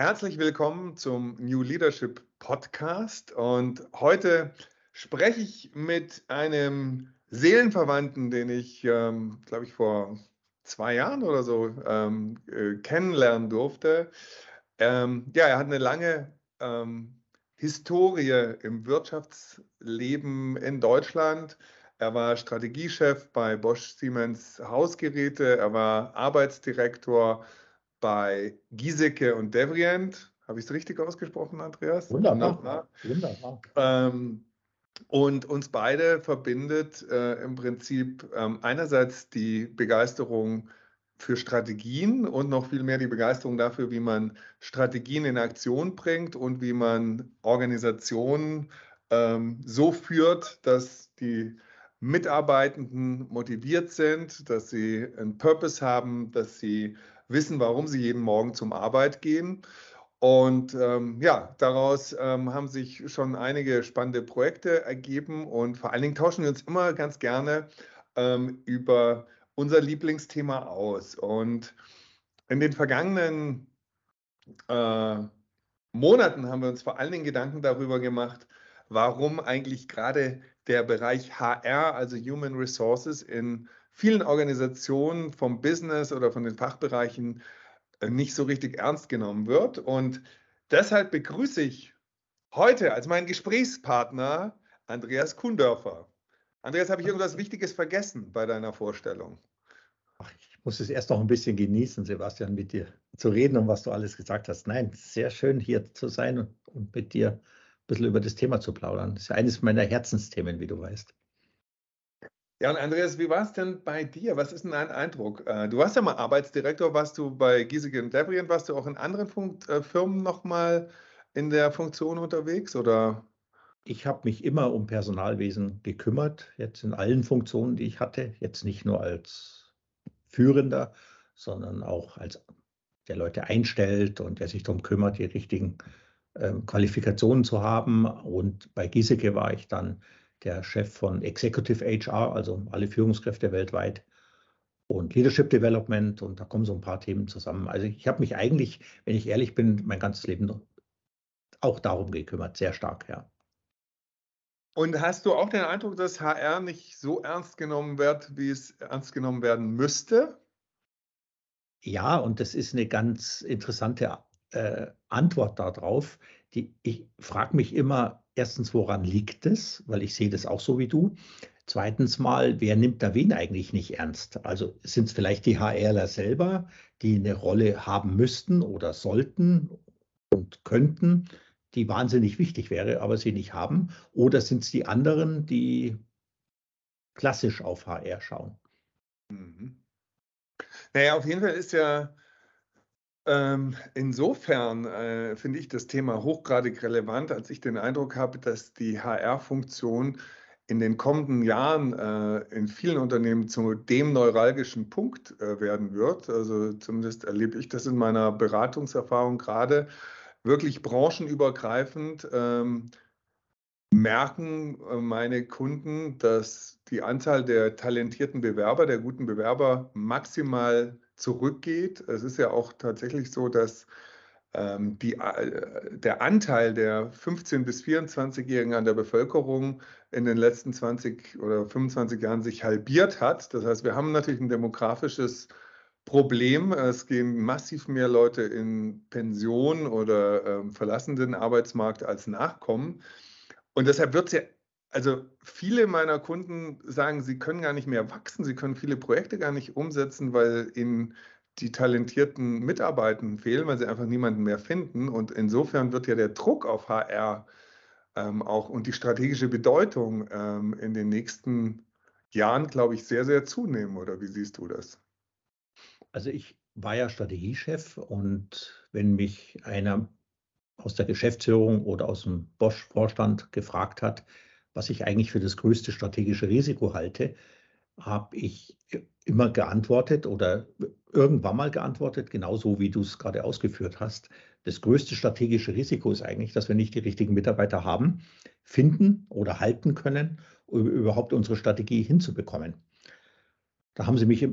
Herzlich willkommen zum New Leadership Podcast. Und heute spreche ich mit einem Seelenverwandten, den ich, ähm, glaube ich, vor zwei Jahren oder so ähm, äh, kennenlernen durfte. Ähm, ja, er hat eine lange ähm, Historie im Wirtschaftsleben in Deutschland. Er war Strategiechef bei Bosch Siemens Hausgeräte. Er war Arbeitsdirektor bei Giesecke und Devrient. Habe ich es richtig ausgesprochen, Andreas? Wunderbar. Wunderbar. Ähm, und uns beide verbindet äh, im Prinzip ähm, einerseits die Begeisterung für Strategien und noch viel mehr die Begeisterung dafür, wie man Strategien in Aktion bringt und wie man Organisationen ähm, so führt, dass die Mitarbeitenden motiviert sind, dass sie einen Purpose haben, dass sie wissen, warum sie jeden Morgen zum Arbeit gehen. Und ähm, ja, daraus ähm, haben sich schon einige spannende Projekte ergeben und vor allen Dingen tauschen wir uns immer ganz gerne ähm, über unser Lieblingsthema aus. Und in den vergangenen äh, Monaten haben wir uns vor allen Dingen Gedanken darüber gemacht, warum eigentlich gerade der Bereich HR, also Human Resources, in vielen Organisationen vom Business oder von den Fachbereichen äh, nicht so richtig ernst genommen wird. Und deshalb begrüße ich heute als meinen Gesprächspartner Andreas Kundörfer. Andreas, habe ich irgendwas Wichtiges vergessen bei deiner Vorstellung? Ach, ich muss es erst noch ein bisschen genießen, Sebastian, mit dir zu reden und was du alles gesagt hast. Nein, sehr schön hier zu sein und, und mit dir ein bisschen über das Thema zu plaudern. Das ist ja eines meiner Herzensthemen, wie du weißt. Ja, und Andreas, wie war es denn bei dir? Was ist denn dein Eindruck? Äh, du warst ja mal Arbeitsdirektor, warst du bei Giesecke und Devrient, warst du auch in anderen Funk äh, Firmen nochmal in der Funktion unterwegs oder? Ich habe mich immer um Personalwesen gekümmert, jetzt in allen Funktionen, die ich hatte, jetzt nicht nur als Führender, sondern auch als der Leute einstellt und der sich darum kümmert, die richtigen ähm, Qualifikationen zu haben. Und bei Giesecke war ich dann der Chef von Executive HR, also alle Führungskräfte weltweit und Leadership Development und da kommen so ein paar Themen zusammen. Also ich habe mich eigentlich, wenn ich ehrlich bin, mein ganzes Leben auch darum gekümmert, sehr stark, ja. Und hast du auch den Eindruck, dass HR nicht so ernst genommen wird, wie es ernst genommen werden müsste? Ja, und das ist eine ganz interessante äh, Antwort darauf. Die, ich frage mich immer, erstens, woran liegt es? Weil ich sehe das auch so wie du. Zweitens mal, wer nimmt da wen eigentlich nicht ernst? Also sind es vielleicht die HRler selber, die eine Rolle haben müssten oder sollten und könnten, die wahnsinnig wichtig wäre, aber sie nicht haben? Oder sind es die anderen, die klassisch auf HR schauen? Mhm. Naja, auf jeden Fall ist ja ähm, insofern äh, finde ich das Thema hochgradig relevant, als ich den Eindruck habe, dass die HR-Funktion in den kommenden Jahren äh, in vielen Unternehmen zu dem neuralgischen Punkt äh, werden wird. Also zumindest erlebe ich das in meiner Beratungserfahrung gerade wirklich branchenübergreifend. Ähm, merken äh, meine Kunden, dass die Anzahl der talentierten Bewerber, der guten Bewerber maximal zurückgeht. Es ist ja auch tatsächlich so, dass ähm, die, äh, der Anteil der 15- bis 24-Jährigen an der Bevölkerung in den letzten 20 oder 25 Jahren sich halbiert hat. Das heißt, wir haben natürlich ein demografisches Problem. Es gehen massiv mehr Leute in Pension oder ähm, verlassen den Arbeitsmarkt als Nachkommen. Und deshalb wird es ja also viele meiner Kunden sagen, sie können gar nicht mehr wachsen, sie können viele Projekte gar nicht umsetzen, weil ihnen die talentierten Mitarbeitenden fehlen, weil sie einfach niemanden mehr finden. Und insofern wird ja der Druck auf HR ähm, auch und die strategische Bedeutung ähm, in den nächsten Jahren, glaube ich, sehr, sehr zunehmen. Oder wie siehst du das? Also ich war ja Strategiechef und wenn mich einer aus der Geschäftsführung oder aus dem Bosch-Vorstand gefragt hat, was ich eigentlich für das größte strategische Risiko halte, habe ich immer geantwortet oder irgendwann mal geantwortet, genauso wie du es gerade ausgeführt hast. Das größte strategische Risiko ist eigentlich, dass wir nicht die richtigen Mitarbeiter haben, finden oder halten können, um überhaupt unsere Strategie hinzubekommen. Da haben sie mich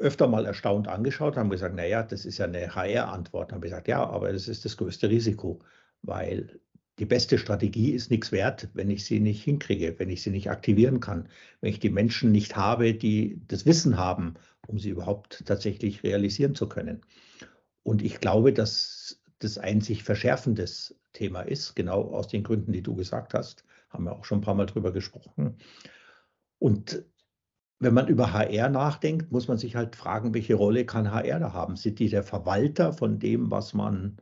öfter mal erstaunt angeschaut, haben gesagt, naja, das ist ja eine HR-Antwort. Dann habe ich gesagt, ja, aber das ist das größte Risiko, weil die beste Strategie ist nichts wert, wenn ich sie nicht hinkriege, wenn ich sie nicht aktivieren kann, wenn ich die Menschen nicht habe, die das Wissen haben, um sie überhaupt tatsächlich realisieren zu können. Und ich glaube, dass das ein sich verschärfendes Thema ist, genau aus den Gründen, die du gesagt hast, haben wir auch schon ein paar Mal drüber gesprochen. Und wenn man über HR nachdenkt, muss man sich halt fragen, welche Rolle kann HR da haben? Sind die der Verwalter von dem, was man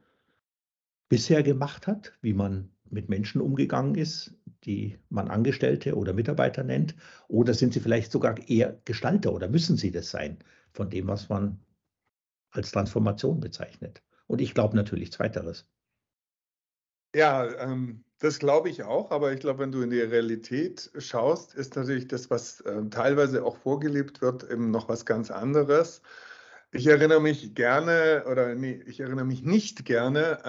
bisher gemacht hat, wie man mit Menschen umgegangen ist, die man Angestellte oder Mitarbeiter nennt? Oder sind sie vielleicht sogar eher Gestalter oder müssen sie das sein von dem, was man als Transformation bezeichnet? Und ich glaube natürlich zweiteres. Ja, ähm, das glaube ich auch, aber ich glaube, wenn du in die Realität schaust, ist natürlich das, was äh, teilweise auch vorgelebt wird, eben noch was ganz anderes. Ich erinnere mich gerne oder nee, ich erinnere mich nicht gerne äh,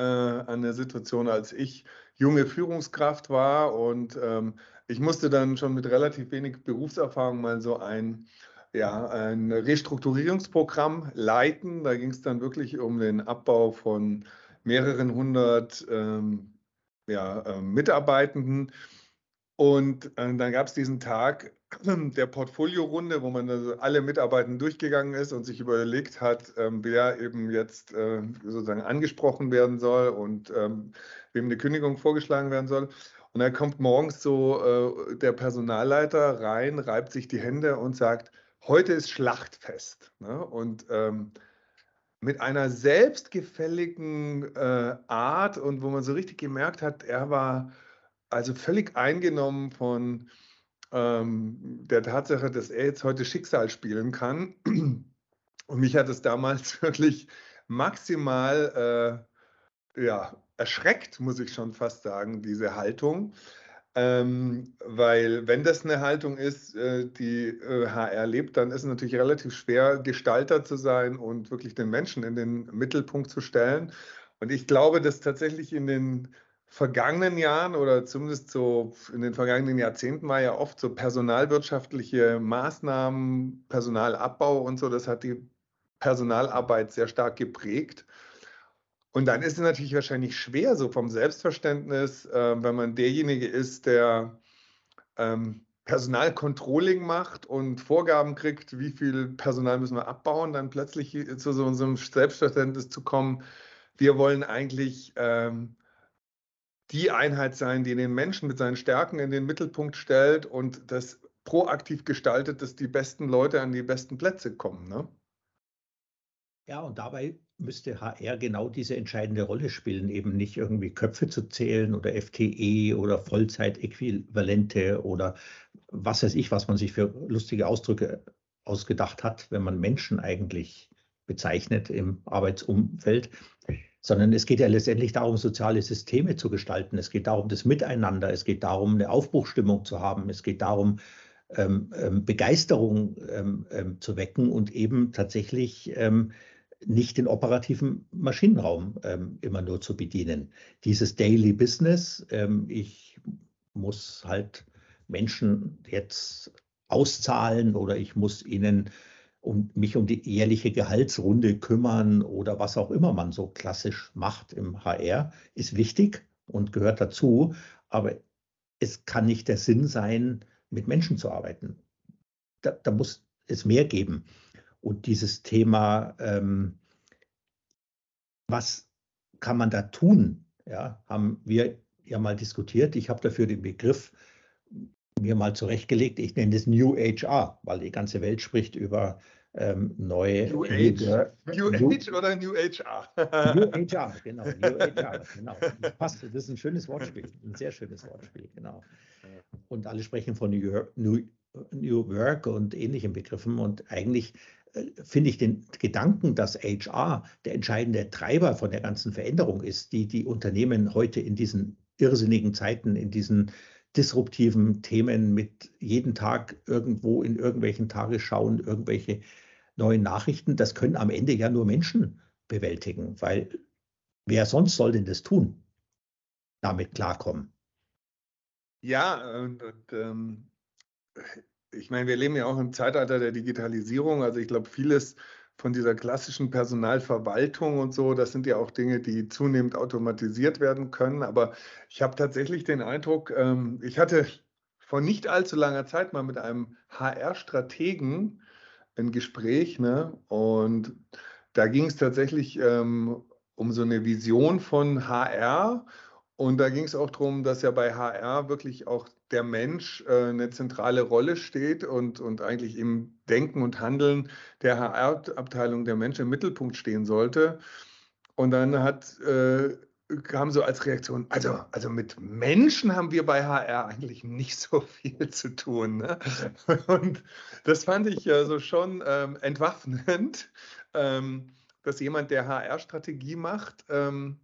an eine Situation, als ich junge Führungskraft war und ähm, ich musste dann schon mit relativ wenig Berufserfahrung mal so ein, ja, ein Restrukturierungsprogramm leiten. Da ging es dann wirklich um den Abbau von mehreren hundert ähm, ja, äh, Mitarbeitenden. Und äh, dann gab es diesen Tag der Portfoliorunde, wo man also alle Mitarbeitenden durchgegangen ist und sich überlegt hat, ähm, wer eben jetzt äh, sozusagen angesprochen werden soll und ähm, wem eine Kündigung vorgeschlagen werden soll. Und dann kommt morgens so äh, der Personalleiter rein, reibt sich die Hände und sagt, heute ist Schlachtfest. Ne? Und ähm, mit einer selbstgefälligen äh, Art und wo man so richtig gemerkt hat, er war also völlig eingenommen von der Tatsache, dass er jetzt heute Schicksal spielen kann. Und mich hat es damals wirklich maximal äh, ja, erschreckt, muss ich schon fast sagen, diese Haltung. Ähm, weil wenn das eine Haltung ist, äh, die äh, HR lebt, dann ist es natürlich relativ schwer, Gestalter zu sein und wirklich den Menschen in den Mittelpunkt zu stellen. Und ich glaube, dass tatsächlich in den vergangenen Jahren oder zumindest so in den vergangenen Jahrzehnten war ja oft so personalwirtschaftliche Maßnahmen, Personalabbau und so, das hat die Personalarbeit sehr stark geprägt. Und dann ist es natürlich wahrscheinlich schwer, so vom Selbstverständnis, äh, wenn man derjenige ist, der ähm, Personalcontrolling macht und Vorgaben kriegt, wie viel Personal müssen wir abbauen, dann plötzlich zu so einem Selbstverständnis zu kommen, wir wollen eigentlich ähm, die Einheit sein, die den Menschen mit seinen Stärken in den Mittelpunkt stellt und das proaktiv gestaltet, dass die besten Leute an die besten Plätze kommen. Ne? Ja, und dabei müsste HR genau diese entscheidende Rolle spielen, eben nicht irgendwie Köpfe zu zählen oder FTE oder Vollzeitäquivalente oder was weiß ich, was man sich für lustige Ausdrücke ausgedacht hat, wenn man Menschen eigentlich bezeichnet im Arbeitsumfeld, sondern es geht ja letztendlich darum, soziale Systeme zu gestalten. Es geht darum, das Miteinander. Es geht darum, eine Aufbruchstimmung zu haben. Es geht darum, ähm, ähm, Begeisterung ähm, ähm zu wecken und eben tatsächlich ähm, nicht den operativen Maschinenraum ähm, immer nur zu bedienen. Dieses Daily Business, ich muss halt Menschen jetzt auszahlen oder ich muss ihnen um mich um die jährliche Gehaltsrunde kümmern oder was auch immer man so klassisch macht im HR, ist wichtig und gehört dazu. Aber es kann nicht der Sinn sein, mit Menschen zu arbeiten. Da, da muss es mehr geben. Und dieses Thema, ähm, was kann man da tun, ja, haben wir ja mal diskutiert. Ich habe dafür den Begriff mir mal zurechtgelegt. Ich nenne das New HR, weil die ganze Welt spricht über ähm, neue. New Age. New, New Age oder New HR? New HR, genau. New HR, genau. Das passt. Das ist ein schönes Wortspiel, ein sehr schönes Wortspiel, genau. Und alle sprechen von New, New, New Work und ähnlichen Begriffen. Und eigentlich äh, finde ich den Gedanken, dass HR der entscheidende Treiber von der ganzen Veränderung ist, die die Unternehmen heute in diesen irrsinnigen Zeiten, in diesen disruptiven Themen mit jeden Tag irgendwo in irgendwelchen Tagesschauen irgendwelche neuen Nachrichten, das können am Ende ja nur Menschen bewältigen, weil wer sonst soll denn das tun? Damit klarkommen. Ja, und, und ähm, ich meine, wir leben ja auch im Zeitalter der Digitalisierung. Also ich glaube, vieles von dieser klassischen Personalverwaltung und so, das sind ja auch Dinge, die zunehmend automatisiert werden können. Aber ich habe tatsächlich den Eindruck, ähm, ich hatte vor nicht allzu langer Zeit mal mit einem HR-Strategen ein Gespräch, ne? Und da ging es tatsächlich ähm, um so eine Vision von HR. Und da ging es auch darum, dass ja bei HR wirklich auch der Mensch äh, eine zentrale Rolle steht und, und eigentlich im Denken und Handeln der HR-Abteilung der Mensch im Mittelpunkt stehen sollte. Und dann hat, äh, kam so als Reaktion, also, also mit Menschen haben wir bei HR eigentlich nicht so viel zu tun. Ne? Und das fand ich ja so schon ähm, entwaffnend, ähm, dass jemand, der HR-Strategie macht, ähm,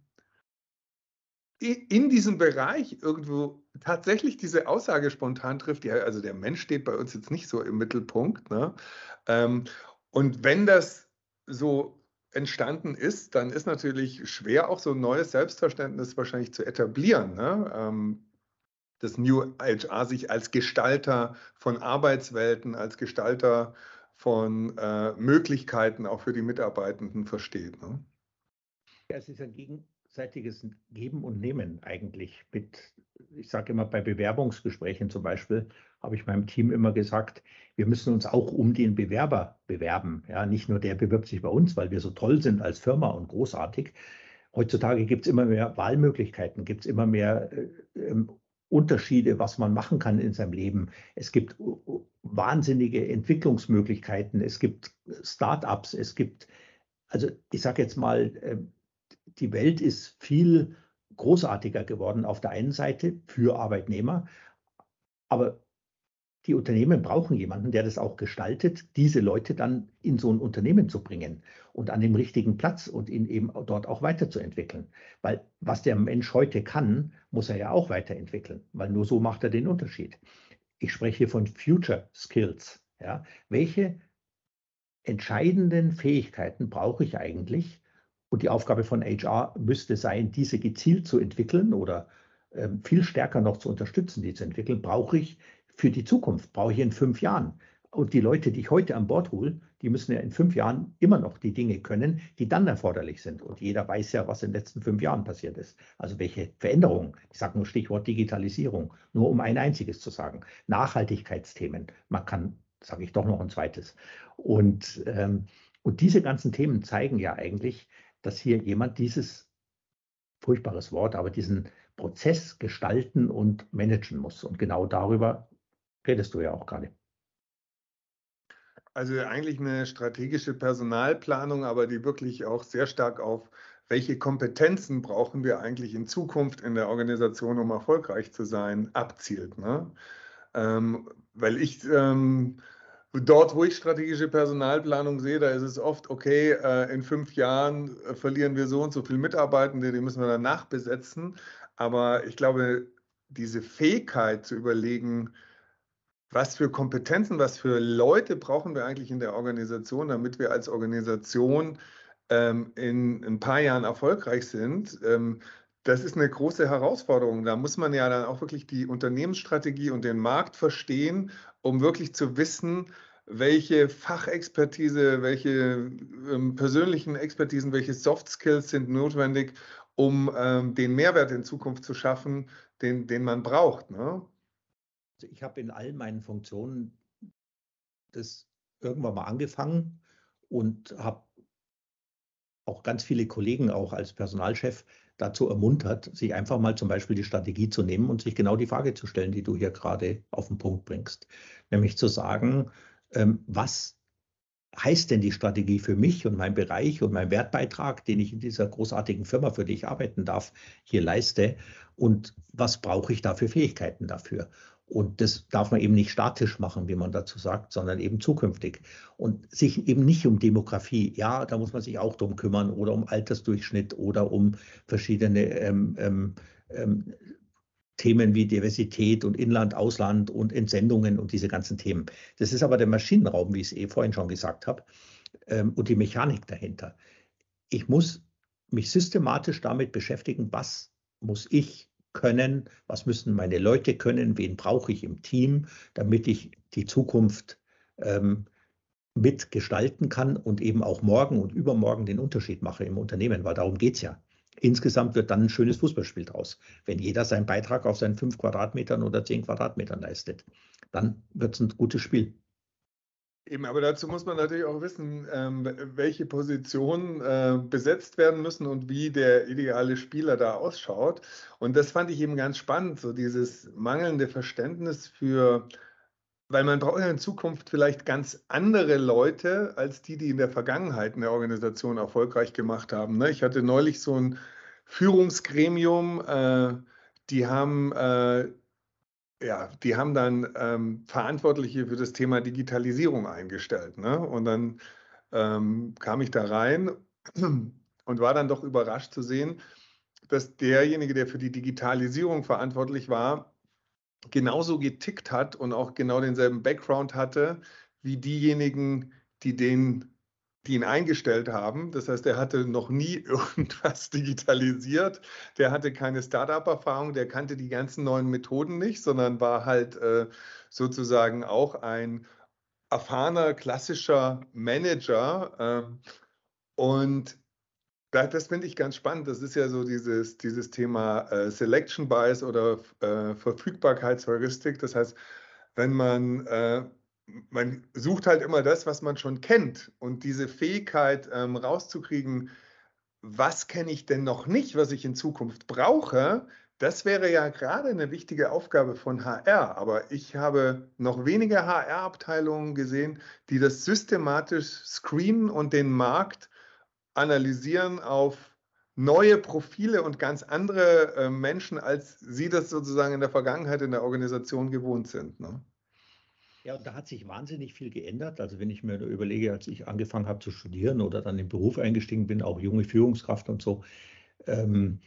in diesem Bereich irgendwo tatsächlich diese Aussage spontan trifft, ja, also der Mensch steht bei uns jetzt nicht so im Mittelpunkt. Ne? Ähm, und wenn das so entstanden ist, dann ist natürlich schwer, auch so ein neues Selbstverständnis wahrscheinlich zu etablieren. Ne? Ähm, das New HR sich als Gestalter von Arbeitswelten, als Gestalter von äh, Möglichkeiten auch für die Mitarbeitenden versteht. Ne? Ja, es ist ein Gegen gegenseitiges Geben und Nehmen eigentlich. Mit, ich sage immer bei Bewerbungsgesprächen zum Beispiel, habe ich meinem Team immer gesagt, wir müssen uns auch um den Bewerber bewerben. Ja, nicht nur der bewirbt sich bei uns, weil wir so toll sind als Firma und großartig. Heutzutage gibt es immer mehr Wahlmöglichkeiten, gibt es immer mehr äh, ähm, Unterschiede, was man machen kann in seinem Leben. Es gibt wahnsinnige Entwicklungsmöglichkeiten, es gibt Start-ups, es gibt, also ich sage jetzt mal, äh, die Welt ist viel großartiger geworden auf der einen Seite für Arbeitnehmer, aber die Unternehmen brauchen jemanden, der das auch gestaltet, diese Leute dann in so ein Unternehmen zu bringen und an dem richtigen Platz und ihn eben dort auch weiterzuentwickeln. Weil was der Mensch heute kann, muss er ja auch weiterentwickeln, weil nur so macht er den Unterschied. Ich spreche von Future Skills. Ja. Welche entscheidenden Fähigkeiten brauche ich eigentlich, und die Aufgabe von HR müsste sein, diese gezielt zu entwickeln oder äh, viel stärker noch zu unterstützen, die zu entwickeln, brauche ich für die Zukunft, brauche ich in fünf Jahren. Und die Leute, die ich heute an Bord hole, die müssen ja in fünf Jahren immer noch die Dinge können, die dann erforderlich sind. Und jeder weiß ja, was in den letzten fünf Jahren passiert ist. Also welche Veränderungen. Ich sage nur Stichwort Digitalisierung, nur um ein einziges zu sagen. Nachhaltigkeitsthemen. Man kann, sage ich doch noch ein zweites. Und, ähm, und diese ganzen Themen zeigen ja eigentlich, dass hier jemand dieses, furchtbares Wort, aber diesen Prozess gestalten und managen muss. Und genau darüber redest du ja auch gerade. Also eigentlich eine strategische Personalplanung, aber die wirklich auch sehr stark auf welche Kompetenzen brauchen wir eigentlich in Zukunft in der Organisation, um erfolgreich zu sein, abzielt. Ne? Ähm, weil ich ähm, Dort, wo ich strategische Personalplanung sehe, da ist es oft, okay, äh, in fünf Jahren äh, verlieren wir so und so viele Mitarbeitende, die müssen wir dann nachbesetzen. Aber ich glaube, diese Fähigkeit zu überlegen, was für Kompetenzen, was für Leute brauchen wir eigentlich in der Organisation, damit wir als Organisation ähm, in ein paar Jahren erfolgreich sind, ähm, das ist eine große Herausforderung. Da muss man ja dann auch wirklich die Unternehmensstrategie und den Markt verstehen um wirklich zu wissen, welche Fachexpertise, welche ähm, persönlichen Expertisen, welche Soft Skills sind notwendig, um ähm, den Mehrwert in Zukunft zu schaffen, den, den man braucht. Ne? Ich habe in all meinen Funktionen das irgendwann mal angefangen und habe auch ganz viele Kollegen auch als Personalchef dazu ermuntert, sich einfach mal zum Beispiel die Strategie zu nehmen und sich genau die Frage zu stellen, die du hier gerade auf den Punkt bringst. Nämlich zu sagen, ähm, was heißt denn die Strategie für mich und meinen Bereich und meinen Wertbeitrag, den ich in dieser großartigen Firma, für die ich arbeiten darf, hier leiste? Und was brauche ich da für Fähigkeiten dafür? Und das darf man eben nicht statisch machen, wie man dazu sagt, sondern eben zukünftig. Und sich eben nicht um Demografie, ja, da muss man sich auch drum kümmern oder um Altersdurchschnitt oder um verschiedene ähm, ähm, ähm, Themen wie Diversität und Inland, Ausland und Entsendungen und diese ganzen Themen. Das ist aber der Maschinenraum, wie ich es eh vorhin schon gesagt habe, ähm, und die Mechanik dahinter. Ich muss mich systematisch damit beschäftigen, was muss ich können, was müssen meine Leute können, wen brauche ich im Team, damit ich die Zukunft ähm, mitgestalten kann und eben auch morgen und übermorgen den Unterschied mache im Unternehmen, weil darum geht es ja. Insgesamt wird dann ein schönes Fußballspiel draus. Wenn jeder seinen Beitrag auf seinen fünf Quadratmetern oder zehn Quadratmetern leistet, dann wird es ein gutes Spiel. Eben, aber dazu muss man natürlich auch wissen, ähm, welche Positionen äh, besetzt werden müssen und wie der ideale Spieler da ausschaut. Und das fand ich eben ganz spannend, so dieses mangelnde Verständnis für, weil man braucht ja in Zukunft vielleicht ganz andere Leute als die, die in der Vergangenheit eine Organisation erfolgreich gemacht haben. Ne? Ich hatte neulich so ein Führungsgremium, äh, die haben äh, ja, die haben dann ähm, Verantwortliche für das Thema Digitalisierung eingestellt. Ne? Und dann ähm, kam ich da rein und war dann doch überrascht zu sehen, dass derjenige, der für die Digitalisierung verantwortlich war, genauso getickt hat und auch genau denselben Background hatte wie diejenigen, die den die ihn eingestellt haben. Das heißt, er hatte noch nie irgendwas digitalisiert. Der hatte keine Startup-Erfahrung, der kannte die ganzen neuen Methoden nicht, sondern war halt äh, sozusagen auch ein erfahrener, klassischer Manager. Äh, und das, das finde ich ganz spannend. Das ist ja so dieses, dieses Thema äh, Selection Bias oder äh, Verfügbarkeitsheuristik. Das heißt, wenn man äh, man sucht halt immer das, was man schon kennt. Und diese Fähigkeit ähm, rauszukriegen, was kenne ich denn noch nicht, was ich in Zukunft brauche, das wäre ja gerade eine wichtige Aufgabe von HR. Aber ich habe noch wenige HR-Abteilungen gesehen, die das systematisch screenen und den Markt analysieren auf neue Profile und ganz andere äh, Menschen, als sie das sozusagen in der Vergangenheit in der Organisation gewohnt sind. Ne? Ja, und da hat sich wahnsinnig viel geändert. Also wenn ich mir überlege, als ich angefangen habe zu studieren oder dann im Beruf eingestiegen bin, auch junge Führungskraft und so, ähm,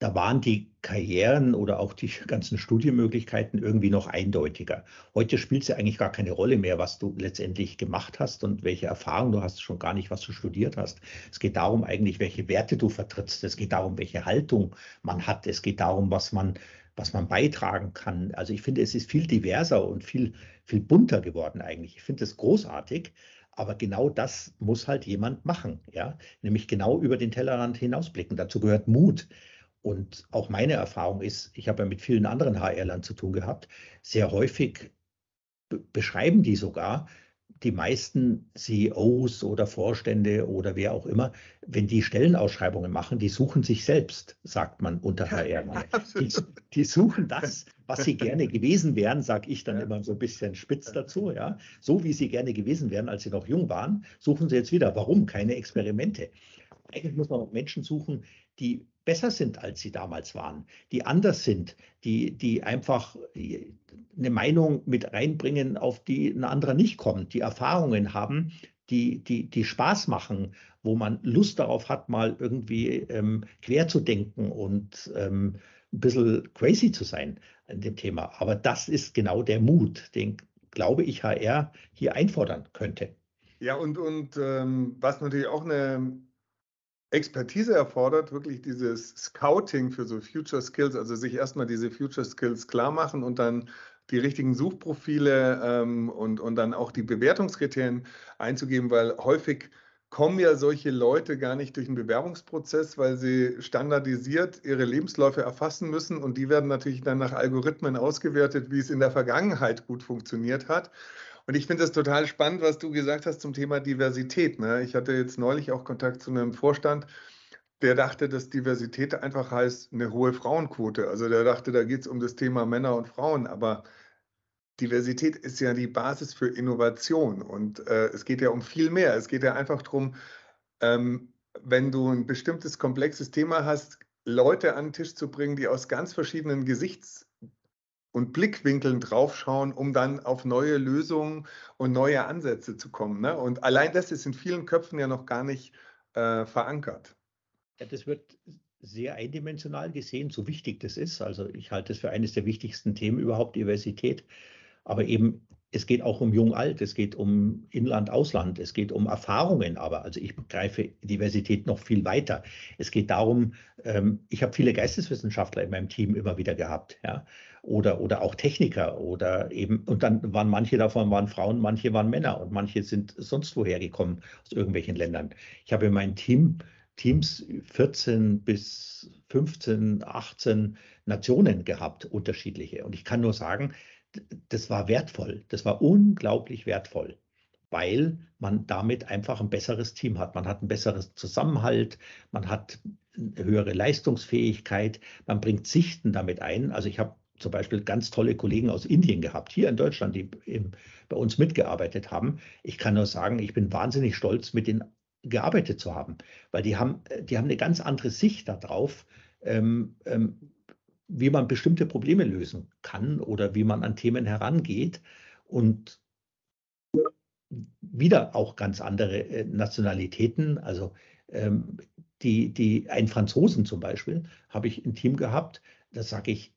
da waren die Karrieren oder auch die ganzen Studienmöglichkeiten irgendwie noch eindeutiger. Heute spielt es ja eigentlich gar keine Rolle mehr, was du letztendlich gemacht hast und welche Erfahrung du hast, schon gar nicht, was du studiert hast. Es geht darum eigentlich, welche Werte du vertrittst. Es geht darum, welche Haltung man hat. Es geht darum, was man was man beitragen kann. Also ich finde, es ist viel diverser und viel, viel bunter geworden eigentlich. Ich finde es großartig. Aber genau das muss halt jemand machen, ja, nämlich genau über den Tellerrand hinausblicken. Dazu gehört Mut. Und auch meine Erfahrung ist, ich habe ja mit vielen anderen HR-Lern zu tun gehabt, sehr häufig beschreiben die sogar, die meisten CEOs oder Vorstände oder wer auch immer, wenn die Stellenausschreibungen machen, die suchen sich selbst, sagt man unter HR. Die, die, suchen das, was sie gerne gewesen wären, sage ich dann ja. immer so ein bisschen spitz dazu. Ja, so wie sie gerne gewesen wären, als sie noch jung waren, suchen sie jetzt wieder. Warum keine Experimente? Eigentlich muss man Menschen suchen, die besser sind, als sie damals waren, die anders sind, die, die einfach eine Meinung mit reinbringen, auf die ein anderer nicht kommt, die Erfahrungen haben, die, die, die Spaß machen, wo man Lust darauf hat, mal irgendwie ähm, quer zu denken und ähm, ein bisschen crazy zu sein in dem Thema. Aber das ist genau der Mut, den, glaube ich, HR hier einfordern könnte. Ja, und, und ähm, was natürlich auch eine Expertise erfordert, wirklich dieses Scouting für so Future Skills, also sich erstmal diese Future Skills klar machen und dann die richtigen Suchprofile ähm, und, und dann auch die Bewertungskriterien einzugeben, weil häufig kommen ja solche Leute gar nicht durch den Bewerbungsprozess, weil sie standardisiert ihre Lebensläufe erfassen müssen und die werden natürlich dann nach Algorithmen ausgewertet, wie es in der Vergangenheit gut funktioniert hat. Und ich finde es total spannend, was du gesagt hast zum Thema Diversität. Ne? Ich hatte jetzt neulich auch Kontakt zu einem Vorstand, der dachte, dass Diversität einfach heißt eine hohe Frauenquote. Also der dachte, da geht es um das Thema Männer und Frauen. Aber Diversität ist ja die Basis für Innovation. Und äh, es geht ja um viel mehr. Es geht ja einfach darum, ähm, wenn du ein bestimmtes komplexes Thema hast, Leute an den Tisch zu bringen, die aus ganz verschiedenen Gesichts und Blickwinkeln draufschauen, um dann auf neue Lösungen und neue Ansätze zu kommen. Ne? Und allein das ist in vielen Köpfen ja noch gar nicht äh, verankert. Ja, das wird sehr eindimensional gesehen, so wichtig das ist. Also ich halte es für eines der wichtigsten Themen überhaupt, Diversität. Aber eben es geht auch um Jung-Alt, es geht um Inland-Ausland, es geht um Erfahrungen, aber also ich begreife Diversität noch viel weiter. Es geht darum, ähm, ich habe viele Geisteswissenschaftler in meinem Team immer wieder gehabt, ja, oder, oder auch Techniker oder eben, und dann waren manche davon waren Frauen, manche waren Männer und manche sind sonst woher gekommen aus irgendwelchen Ländern. Ich habe in meinem Team Teams 14 bis 15, 18 Nationen gehabt, unterschiedliche. Und ich kann nur sagen, das war wertvoll, das war unglaublich wertvoll, weil man damit einfach ein besseres Team hat. Man hat einen besseren Zusammenhalt, man hat eine höhere Leistungsfähigkeit, man bringt Sichten damit ein. Also ich habe zum Beispiel ganz tolle Kollegen aus Indien gehabt, hier in Deutschland, die im, bei uns mitgearbeitet haben. Ich kann nur sagen, ich bin wahnsinnig stolz, mit denen gearbeitet zu haben, weil die haben, die haben eine ganz andere Sicht darauf, ähm, ähm, wie man bestimmte Probleme lösen kann oder wie man an Themen herangeht und wieder auch ganz andere äh, Nationalitäten. Also ähm, die, die, einen Franzosen zum Beispiel habe ich im Team gehabt, das sage ich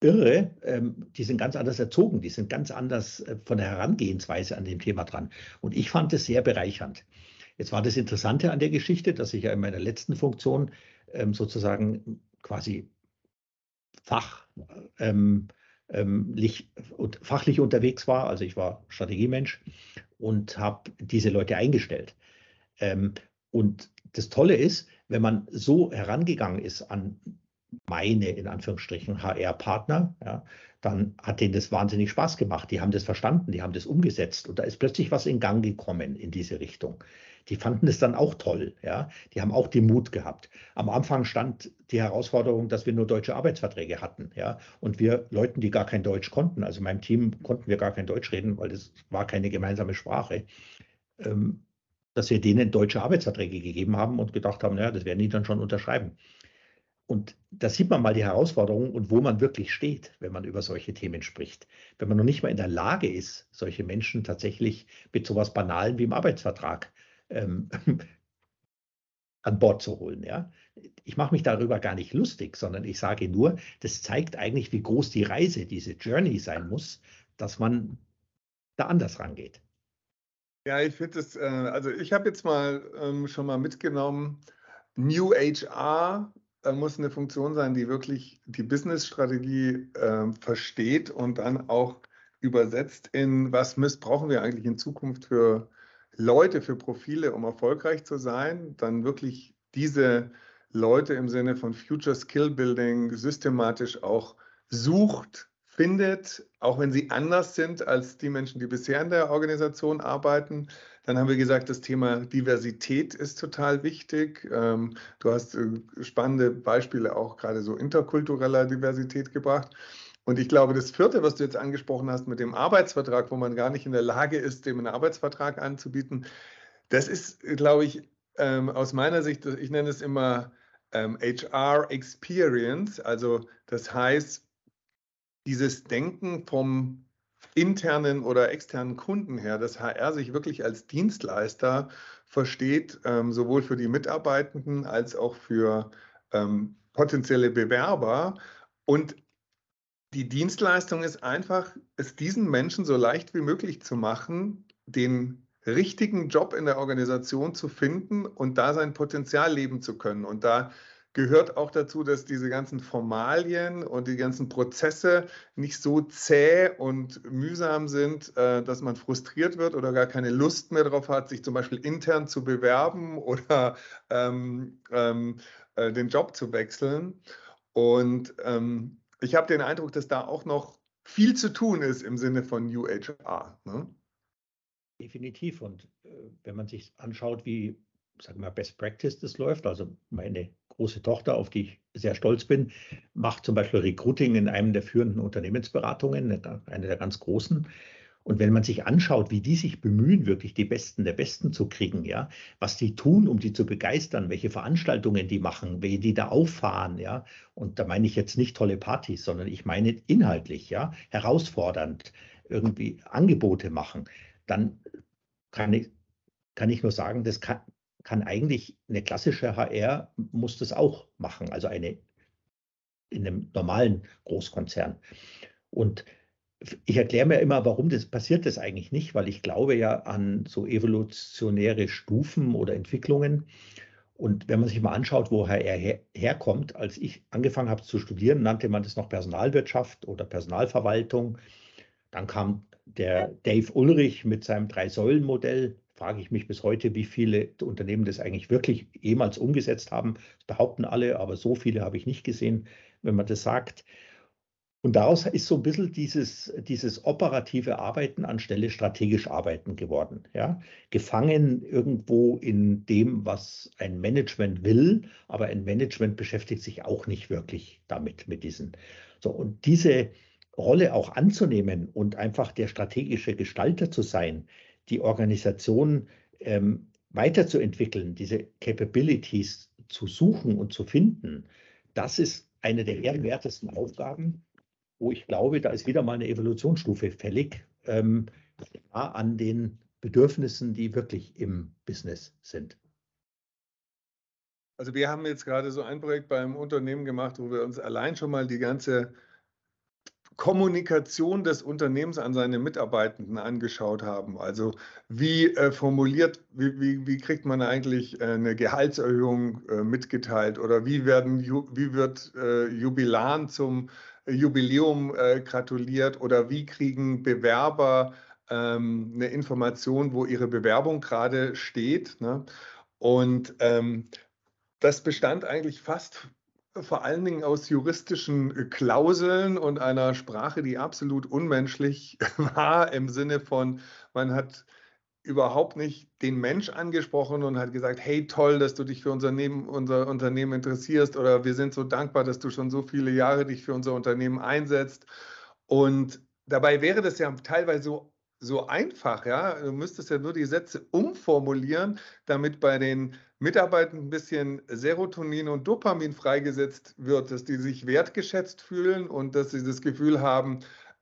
irre, ähm, die sind ganz anders erzogen, die sind ganz anders äh, von der Herangehensweise an dem Thema dran. Und ich fand es sehr bereichernd. Jetzt war das Interessante an der Geschichte, dass ich ja in meiner letzten Funktion ähm, sozusagen quasi Fach, ähm, ähm, fachlich unterwegs war. Also ich war Strategiemensch und habe diese Leute eingestellt. Ähm, und das Tolle ist, wenn man so herangegangen ist an meine, in Anführungsstrichen, HR-Partner, ja, dann hat denen das wahnsinnig Spaß gemacht. Die haben das verstanden, die haben das umgesetzt und da ist plötzlich was in Gang gekommen in diese Richtung die fanden es dann auch toll. Ja? Die haben auch den Mut gehabt. Am Anfang stand die Herausforderung, dass wir nur deutsche Arbeitsverträge hatten. Ja? Und wir Leuten, die gar kein Deutsch konnten, also in meinem Team konnten wir gar kein Deutsch reden, weil das war keine gemeinsame Sprache, ähm, dass wir denen deutsche Arbeitsverträge gegeben haben und gedacht haben, naja, das werden die dann schon unterschreiben. Und da sieht man mal die Herausforderung und wo man wirklich steht, wenn man über solche Themen spricht. Wenn man noch nicht mal in der Lage ist, solche Menschen tatsächlich mit so etwas Banalen wie im Arbeitsvertrag ähm, an Bord zu holen. Ja? Ich mache mich darüber gar nicht lustig, sondern ich sage nur, das zeigt eigentlich, wie groß die Reise, diese Journey sein muss, dass man da anders rangeht. Ja, ich finde es, äh, also ich habe jetzt mal ähm, schon mal mitgenommen, New HR muss eine Funktion sein, die wirklich die Business-Strategie äh, versteht und dann auch übersetzt in, was müssen, brauchen wir eigentlich in Zukunft für Leute für Profile, um erfolgreich zu sein, dann wirklich diese Leute im Sinne von Future Skill Building systematisch auch sucht, findet, auch wenn sie anders sind als die Menschen, die bisher in der Organisation arbeiten. Dann haben wir gesagt, das Thema Diversität ist total wichtig. Ähm, du hast äh, spannende Beispiele auch gerade so interkultureller Diversität gebracht. Und ich glaube, das vierte, was du jetzt angesprochen hast mit dem Arbeitsvertrag, wo man gar nicht in der Lage ist, dem einen Arbeitsvertrag anzubieten, das ist, glaube ich, ähm, aus meiner Sicht, ich nenne es immer ähm, HR Experience. Also das heißt, dieses Denken vom internen oder externen Kunden her, dass HR sich wirklich als Dienstleister versteht, ähm, sowohl für die Mitarbeitenden als auch für ähm, potenzielle Bewerber. Und die Dienstleistung ist einfach, es diesen Menschen so leicht wie möglich zu machen, den richtigen Job in der Organisation zu finden und da sein Potenzial leben zu können. Und da gehört auch dazu, dass diese ganzen Formalien und die ganzen Prozesse nicht so zäh und mühsam sind, äh, dass man frustriert wird oder gar keine Lust mehr darauf hat, sich zum Beispiel intern zu bewerben oder ähm, ähm, äh, den Job zu wechseln. Und ähm, ich habe den Eindruck, dass da auch noch viel zu tun ist im Sinne von New HR. Ne? Definitiv. Und äh, wenn man sich anschaut, wie, sagen wir Best Practice das läuft, also meine große Tochter, auf die ich sehr stolz bin, macht zum Beispiel Recruiting in einem der führenden Unternehmensberatungen, eine der ganz großen. Und wenn man sich anschaut, wie die sich bemühen, wirklich die Besten der Besten zu kriegen, ja, was die tun, um die zu begeistern, welche Veranstaltungen die machen, wie die da auffahren, ja, und da meine ich jetzt nicht tolle Partys, sondern ich meine inhaltlich, ja, herausfordernd, irgendwie Angebote machen, dann kann ich, kann ich nur sagen, das kann, kann eigentlich eine klassische HR muss das auch machen, also eine in einem normalen Großkonzern. Und ich erkläre mir immer, warum das passiert das eigentlich nicht, weil ich glaube ja an so evolutionäre Stufen oder Entwicklungen. Und wenn man sich mal anschaut, woher er her, herkommt, als ich angefangen habe zu studieren, nannte man das noch Personalwirtschaft oder Personalverwaltung. Dann kam der Dave Ulrich mit seinem Drei-Säulen-Modell. Frage ich mich bis heute, wie viele Unternehmen das eigentlich wirklich jemals umgesetzt haben. Das behaupten alle, aber so viele habe ich nicht gesehen, wenn man das sagt. Und daraus ist so ein bisschen dieses, dieses operative Arbeiten anstelle strategisch Arbeiten geworden. Ja? Gefangen irgendwo in dem, was ein Management will, aber ein Management beschäftigt sich auch nicht wirklich damit, mit diesen. So, und diese Rolle auch anzunehmen und einfach der strategische Gestalter zu sein, die Organisation ähm, weiterzuentwickeln, diese Capabilities zu suchen und zu finden, das ist eine der ehrenwertesten Aufgaben, wo ich glaube, da ist wieder mal eine Evolutionsstufe fällig ähm, an den Bedürfnissen, die wirklich im Business sind. Also wir haben jetzt gerade so ein Projekt beim Unternehmen gemacht, wo wir uns allein schon mal die ganze Kommunikation des Unternehmens an seine Mitarbeitenden angeschaut haben. Also wie äh, formuliert, wie, wie, wie, kriegt man eigentlich äh, eine Gehaltserhöhung äh, mitgeteilt oder wie, werden, wie wird äh, Jubilan zum Jubiläum äh, gratuliert oder wie kriegen Bewerber ähm, eine Information, wo ihre Bewerbung gerade steht. Ne? Und ähm, das bestand eigentlich fast vor allen Dingen aus juristischen Klauseln und einer Sprache, die absolut unmenschlich war, im Sinne von, man hat überhaupt nicht den Mensch angesprochen und hat gesagt, hey, toll, dass du dich für unser, Neben, unser Unternehmen interessierst oder wir sind so dankbar, dass du schon so viele Jahre dich für unser Unternehmen einsetzt. Und dabei wäre das ja teilweise so, so einfach, ja. Du müsstest ja nur die Sätze umformulieren, damit bei den Mitarbeitern ein bisschen Serotonin und Dopamin freigesetzt wird, dass die sich wertgeschätzt fühlen und dass sie das Gefühl haben,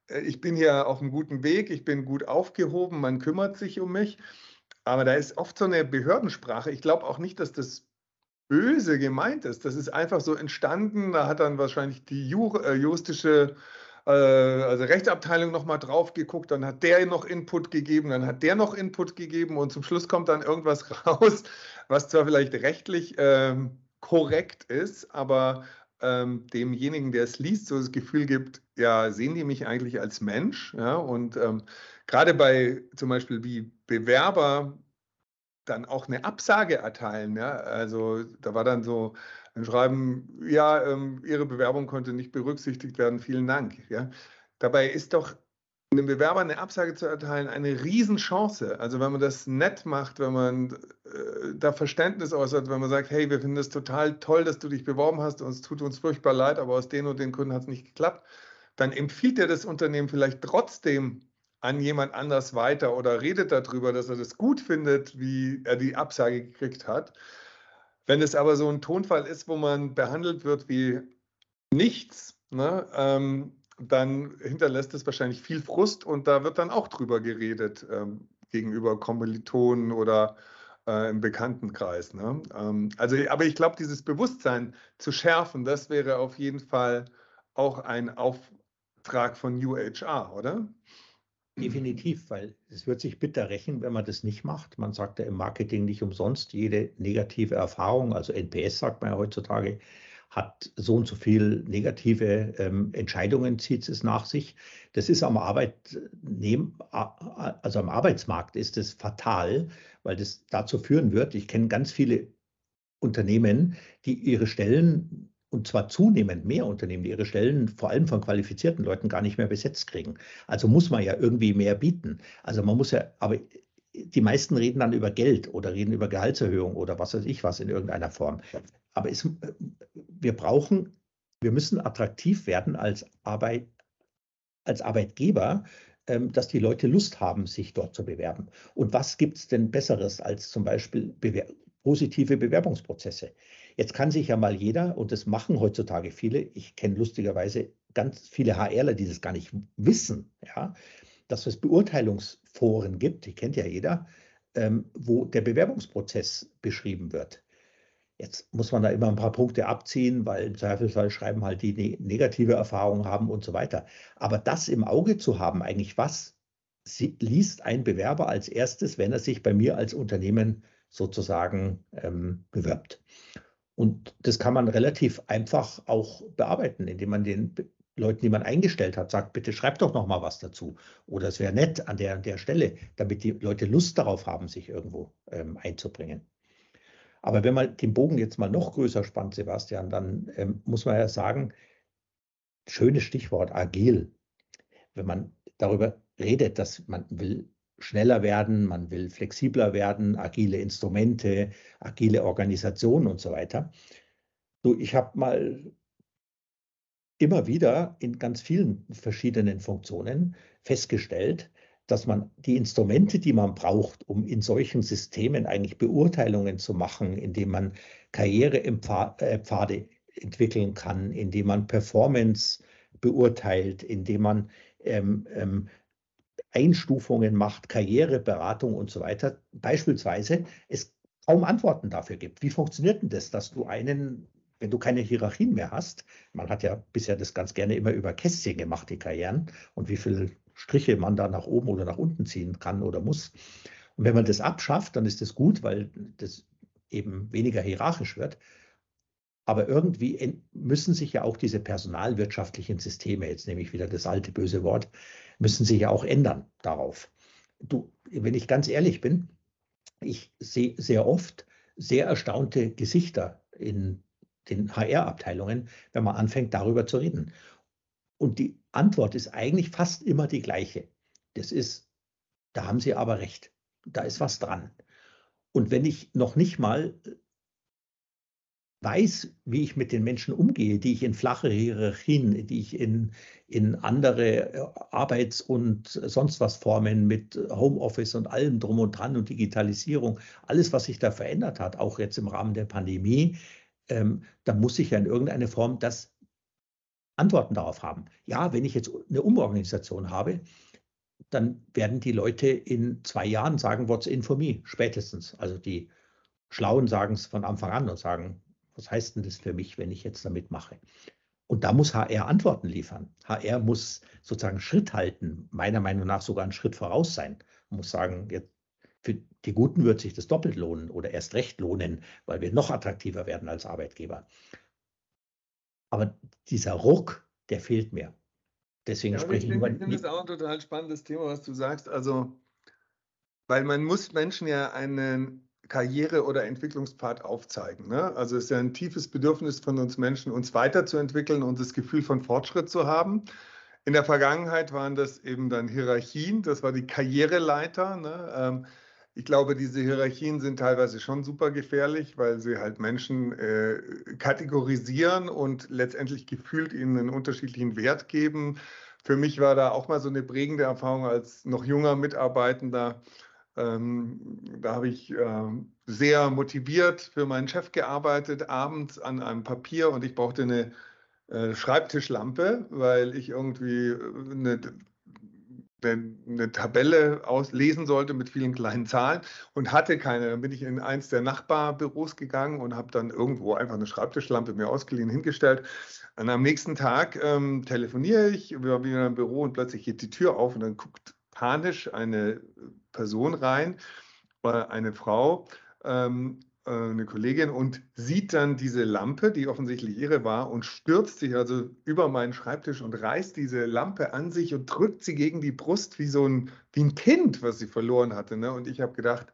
ich bin hier auf einem guten Weg, ich bin gut aufgehoben, man kümmert sich um mich. Aber da ist oft so eine Behördensprache. Ich glaube auch nicht, dass das böse gemeint ist. Das ist einfach so entstanden. Da hat dann wahrscheinlich die äh, juristische äh, also Rechtsabteilung nochmal drauf geguckt, dann hat der noch Input gegeben, dann hat der noch Input gegeben und zum Schluss kommt dann irgendwas raus, was zwar vielleicht rechtlich ähm, korrekt ist, aber ähm, demjenigen, der es liest, so das Gefühl gibt, ja, sehen die mich eigentlich als Mensch? Ja, und ähm, gerade bei zum Beispiel wie Bewerber dann auch eine Absage erteilen. Ja? Also da war dann so ein Schreiben, ja, ähm, Ihre Bewerbung konnte nicht berücksichtigt werden, vielen Dank. Ja? Dabei ist doch einem Bewerber eine Absage zu erteilen eine Riesenchance. Also wenn man das nett macht, wenn man äh, da Verständnis äußert, wenn man sagt, hey, wir finden es total toll, dass du dich beworben hast und es tut uns furchtbar leid, aber aus den und den Gründen hat es nicht geklappt, dann empfiehlt er das Unternehmen vielleicht trotzdem an jemand anders weiter oder redet darüber, dass er das gut findet, wie er die Absage gekriegt hat. Wenn es aber so ein Tonfall ist, wo man behandelt wird wie nichts, ne, ähm, dann hinterlässt es wahrscheinlich viel Frust und da wird dann auch drüber geredet ähm, gegenüber Kommilitonen oder äh, im Bekanntenkreis. Ne? Ähm, also, aber ich glaube, dieses Bewusstsein zu schärfen, das wäre auf jeden Fall auch ein Auftrag von UHR, oder? Definitiv, weil es wird sich bitter rächen, wenn man das nicht macht. Man sagt ja im Marketing nicht umsonst, jede negative Erfahrung, also NPS sagt man ja heutzutage, hat so und so viel negative ähm, Entscheidungen, zieht es nach sich. Das ist am Arbeitnehmen, also am Arbeitsmarkt ist es fatal, weil das dazu führen wird. Ich kenne ganz viele Unternehmen, die ihre Stellen und zwar zunehmend mehr Unternehmen, die ihre Stellen vor allem von qualifizierten Leuten gar nicht mehr besetzt kriegen. Also muss man ja irgendwie mehr bieten. Also man muss ja, aber die meisten reden dann über Geld oder reden über Gehaltserhöhung oder was weiß ich was in irgendeiner Form. Aber es, wir brauchen, wir müssen attraktiv werden als, Arbeit, als Arbeitgeber, ähm, dass die Leute Lust haben, sich dort zu bewerben. Und was gibt es denn Besseres als zum Beispiel Bewer positive Bewerbungsprozesse? Jetzt kann sich ja mal jeder, und das machen heutzutage viele, ich kenne lustigerweise ganz viele HRler, die das gar nicht wissen, ja, dass es Beurteilungsforen gibt, die kennt ja jeder, ähm, wo der Bewerbungsprozess beschrieben wird. Jetzt muss man da immer ein paar Punkte abziehen, weil im Zweifelsfall schreiben halt die ne negative Erfahrungen haben und so weiter. Aber das im Auge zu haben, eigentlich was liest ein Bewerber als erstes, wenn er sich bei mir als Unternehmen sozusagen ähm, bewirbt. Und das kann man relativ einfach auch bearbeiten, indem man den Leuten, die man eingestellt hat, sagt, bitte schreibt doch noch mal was dazu. Oder es wäre nett an der, der Stelle, damit die Leute Lust darauf haben, sich irgendwo ähm, einzubringen. Aber wenn man den Bogen jetzt mal noch größer spannt, Sebastian, dann ähm, muss man ja sagen, schönes Stichwort, agil. Wenn man darüber redet, dass man will schneller werden, man will flexibler werden, agile Instrumente, agile Organisationen und so weiter. So, ich habe mal immer wieder in ganz vielen verschiedenen Funktionen festgestellt, dass man die Instrumente, die man braucht, um in solchen Systemen eigentlich Beurteilungen zu machen, indem man Karrierepfade entwickeln kann, indem man Performance beurteilt, indem man ähm, ähm, Einstufungen macht, Karriereberatung und so weiter. Beispielsweise es kaum Antworten dafür gibt. Wie funktioniert denn das, dass du einen, wenn du keine Hierarchien mehr hast, man hat ja bisher das ganz gerne immer über Kästchen gemacht, die Karrieren, und wie viele Striche man da nach oben oder nach unten ziehen kann oder muss. Und wenn man das abschafft, dann ist das gut, weil das eben weniger hierarchisch wird. Aber irgendwie müssen sich ja auch diese personalwirtschaftlichen Systeme, jetzt nehme ich wieder das alte böse Wort, müssen sich ja auch ändern darauf. Du, wenn ich ganz ehrlich bin, ich sehe sehr oft sehr erstaunte Gesichter in den HR-Abteilungen, wenn man anfängt, darüber zu reden. Und die Antwort ist eigentlich fast immer die gleiche. Das ist, da haben Sie aber recht. Da ist was dran. Und wenn ich noch nicht mal weiß, wie ich mit den Menschen umgehe, die ich in flache Hierarchien, die ich in, in andere äh, Arbeits- und sonst was Formen mit Homeoffice und allem drum und dran und Digitalisierung, alles, was sich da verändert hat, auch jetzt im Rahmen der Pandemie, ähm, da muss ich ja in irgendeiner Form das Antworten darauf haben. Ja, wenn ich jetzt eine Umorganisation habe, dann werden die Leute in zwei Jahren sagen, what's in for me, spätestens. Also die Schlauen sagen es von Anfang an und sagen, was heißt denn das für mich, wenn ich jetzt damit mache? Und da muss HR Antworten liefern. HR muss sozusagen Schritt halten, meiner Meinung nach sogar einen Schritt voraus sein. Man muss sagen, jetzt für die Guten wird sich das doppelt lohnen oder erst recht lohnen, weil wir noch attraktiver werden als Arbeitgeber. Aber dieser Ruck, der fehlt mir. Deswegen ja, spreche ich über. Ich finde das auch ein total spannendes Thema, was du sagst. Also, weil man muss Menschen ja einen Karriere- oder Entwicklungspfad aufzeigen. Ne? Also es ist ja ein tiefes Bedürfnis von uns Menschen, uns weiterzuentwickeln und das Gefühl von Fortschritt zu haben. In der Vergangenheit waren das eben dann Hierarchien, das war die Karriereleiter. Ne? Ähm, ich glaube, diese Hierarchien sind teilweise schon super gefährlich, weil sie halt Menschen äh, kategorisieren und letztendlich gefühlt ihnen einen unterschiedlichen Wert geben. Für mich war da auch mal so eine prägende Erfahrung als noch junger Mitarbeitender ähm, da habe ich äh, sehr motiviert für meinen Chef gearbeitet, abends an einem Papier und ich brauchte eine äh, Schreibtischlampe, weil ich irgendwie äh, eine, eine, Tabelle auslesen sollte mit vielen kleinen Zahlen und hatte keine. Dann bin ich in eins der Nachbarbüros gegangen und habe dann irgendwo einfach eine Schreibtischlampe mir ausgeliehen, hingestellt. Und am nächsten Tag ähm, telefoniere ich, wir waren wieder im Büro und plötzlich geht die Tür auf und dann guckt panisch eine Person rein, äh, eine Frau, ähm, äh, eine Kollegin, und sieht dann diese Lampe, die offensichtlich ihre war, und stürzt sich also über meinen Schreibtisch und reißt diese Lampe an sich und drückt sie gegen die Brust wie so ein, wie ein Kind, was sie verloren hatte. Ne? Und ich habe gedacht,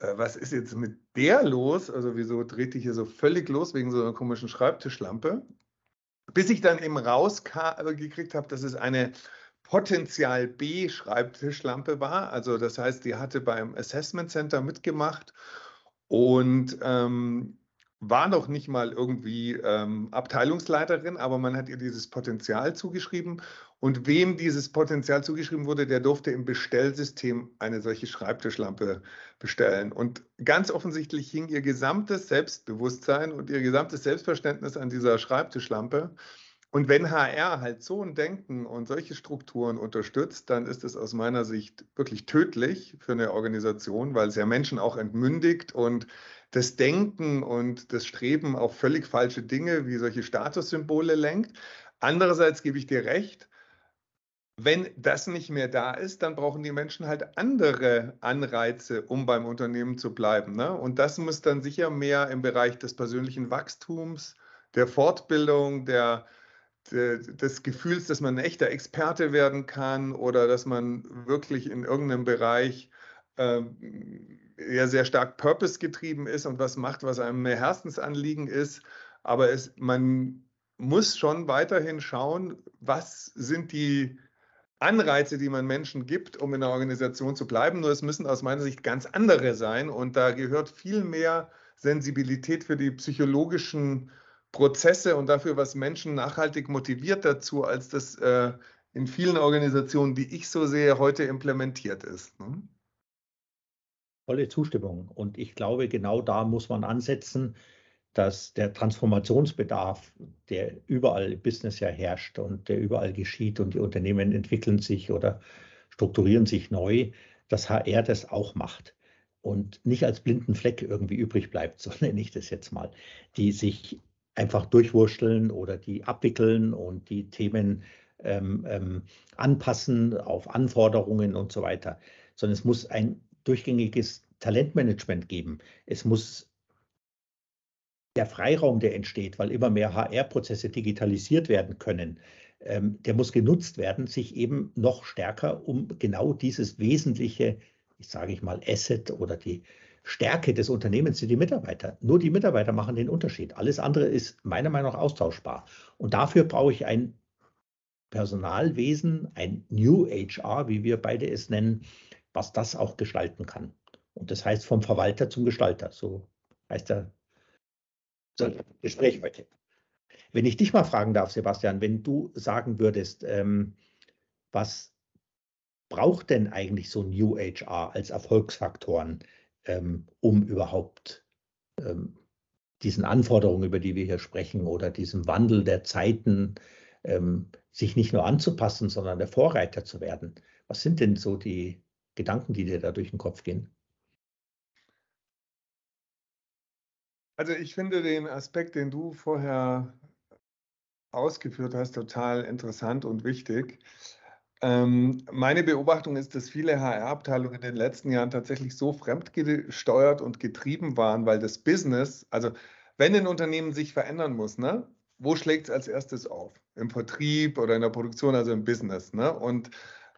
äh, was ist jetzt mit der los? Also wieso dreht die hier so völlig los wegen so einer komischen Schreibtischlampe? Bis ich dann eben rausgekriegt habe, dass es eine Potenzial B Schreibtischlampe war. Also das heißt, die hatte beim Assessment Center mitgemacht und ähm, war noch nicht mal irgendwie ähm, Abteilungsleiterin, aber man hat ihr dieses Potenzial zugeschrieben. Und wem dieses Potenzial zugeschrieben wurde, der durfte im Bestellsystem eine solche Schreibtischlampe bestellen. Und ganz offensichtlich hing ihr gesamtes Selbstbewusstsein und ihr gesamtes Selbstverständnis an dieser Schreibtischlampe. Und wenn HR halt so ein Denken und solche Strukturen unterstützt, dann ist es aus meiner Sicht wirklich tödlich für eine Organisation, weil es ja Menschen auch entmündigt und das Denken und das Streben auf völlig falsche Dinge wie solche Statussymbole lenkt. Andererseits gebe ich dir recht, wenn das nicht mehr da ist, dann brauchen die Menschen halt andere Anreize, um beim Unternehmen zu bleiben. Ne? Und das muss dann sicher mehr im Bereich des persönlichen Wachstums, der Fortbildung, der, der, des Gefühls, dass man ein echter Experte werden kann oder dass man wirklich in irgendeinem Bereich äh, ja sehr stark Purpose getrieben ist und was macht, was einem mehr Herzensanliegen ist. Aber es, man muss schon weiterhin schauen, was sind die Anreize, die man Menschen gibt, um in der Organisation zu bleiben. Nur es müssen aus meiner Sicht ganz andere sein. Und da gehört viel mehr Sensibilität für die psychologischen Prozesse und dafür, was Menschen nachhaltig motiviert dazu, als das äh, in vielen Organisationen, die ich so sehe, heute implementiert ist. Ne? Volle Zustimmung. Und ich glaube, genau da muss man ansetzen dass der Transformationsbedarf, der überall im Business ja herrscht und der überall geschieht und die Unternehmen entwickeln sich oder strukturieren sich neu, dass HR das auch macht und nicht als blinden Fleck irgendwie übrig bleibt, so nenne ich das jetzt mal, die sich einfach durchwurschteln oder die abwickeln und die Themen ähm, ähm, anpassen auf Anforderungen und so weiter, sondern es muss ein durchgängiges Talentmanagement geben. Es muss der Freiraum, der entsteht, weil immer mehr HR-Prozesse digitalisiert werden können, ähm, der muss genutzt werden, sich eben noch stärker um genau dieses wesentliche, ich sage ich mal, Asset oder die Stärke des Unternehmens sind die Mitarbeiter. Nur die Mitarbeiter machen den Unterschied. Alles andere ist meiner Meinung nach austauschbar. Und dafür brauche ich ein Personalwesen, ein New HR, wie wir beide es nennen, was das auch gestalten kann. Und das heißt vom Verwalter zum Gestalter. So heißt der so, Gespräch heute. Wenn ich dich mal fragen darf, Sebastian, wenn du sagen würdest, ähm, was braucht denn eigentlich so New HR als Erfolgsfaktoren, um überhaupt ähm, diesen Anforderungen, über die wir hier sprechen, oder diesem Wandel der Zeiten, ähm, sich nicht nur anzupassen, sondern der Vorreiter zu werden? Was sind denn so die Gedanken, die dir da durch den Kopf gehen? Also ich finde den Aspekt, den du vorher ausgeführt hast, total interessant und wichtig. Ähm, meine Beobachtung ist, dass viele HR-Abteilungen in den letzten Jahren tatsächlich so fremdgesteuert und getrieben waren, weil das Business, also wenn ein Unternehmen sich verändern muss, ne, wo schlägt es als erstes auf? Im Vertrieb oder in der Produktion, also im Business. Ne? Und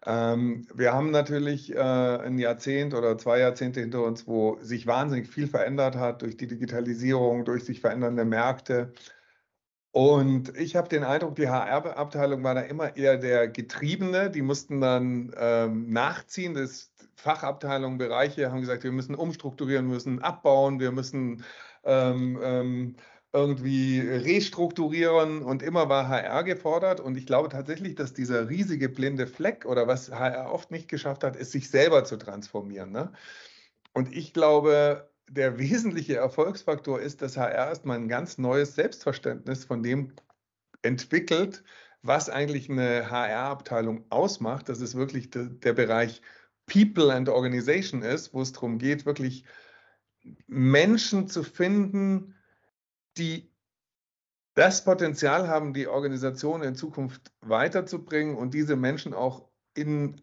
ähm, wir haben natürlich äh, ein Jahrzehnt oder zwei Jahrzehnte hinter uns, wo sich wahnsinnig viel verändert hat durch die Digitalisierung, durch sich verändernde Märkte. Und ich habe den Eindruck, die HR-Abteilung war da immer eher der Getriebene. Die mussten dann ähm, nachziehen. Das Fachabteilungen, Bereiche haben gesagt, wir müssen umstrukturieren, müssen abbauen, wir müssen ähm, ähm irgendwie restrukturieren und immer war HR gefordert. Und ich glaube tatsächlich, dass dieser riesige blinde Fleck oder was HR oft nicht geschafft hat, ist, sich selber zu transformieren. Ne? Und ich glaube, der wesentliche Erfolgsfaktor ist, dass HR erstmal ein ganz neues Selbstverständnis von dem entwickelt, was eigentlich eine HR-Abteilung ausmacht. Das ist wirklich de, der Bereich People and Organization ist, wo es darum geht, wirklich Menschen zu finden, die das Potenzial haben, die Organisation in Zukunft weiterzubringen und diese Menschen auch in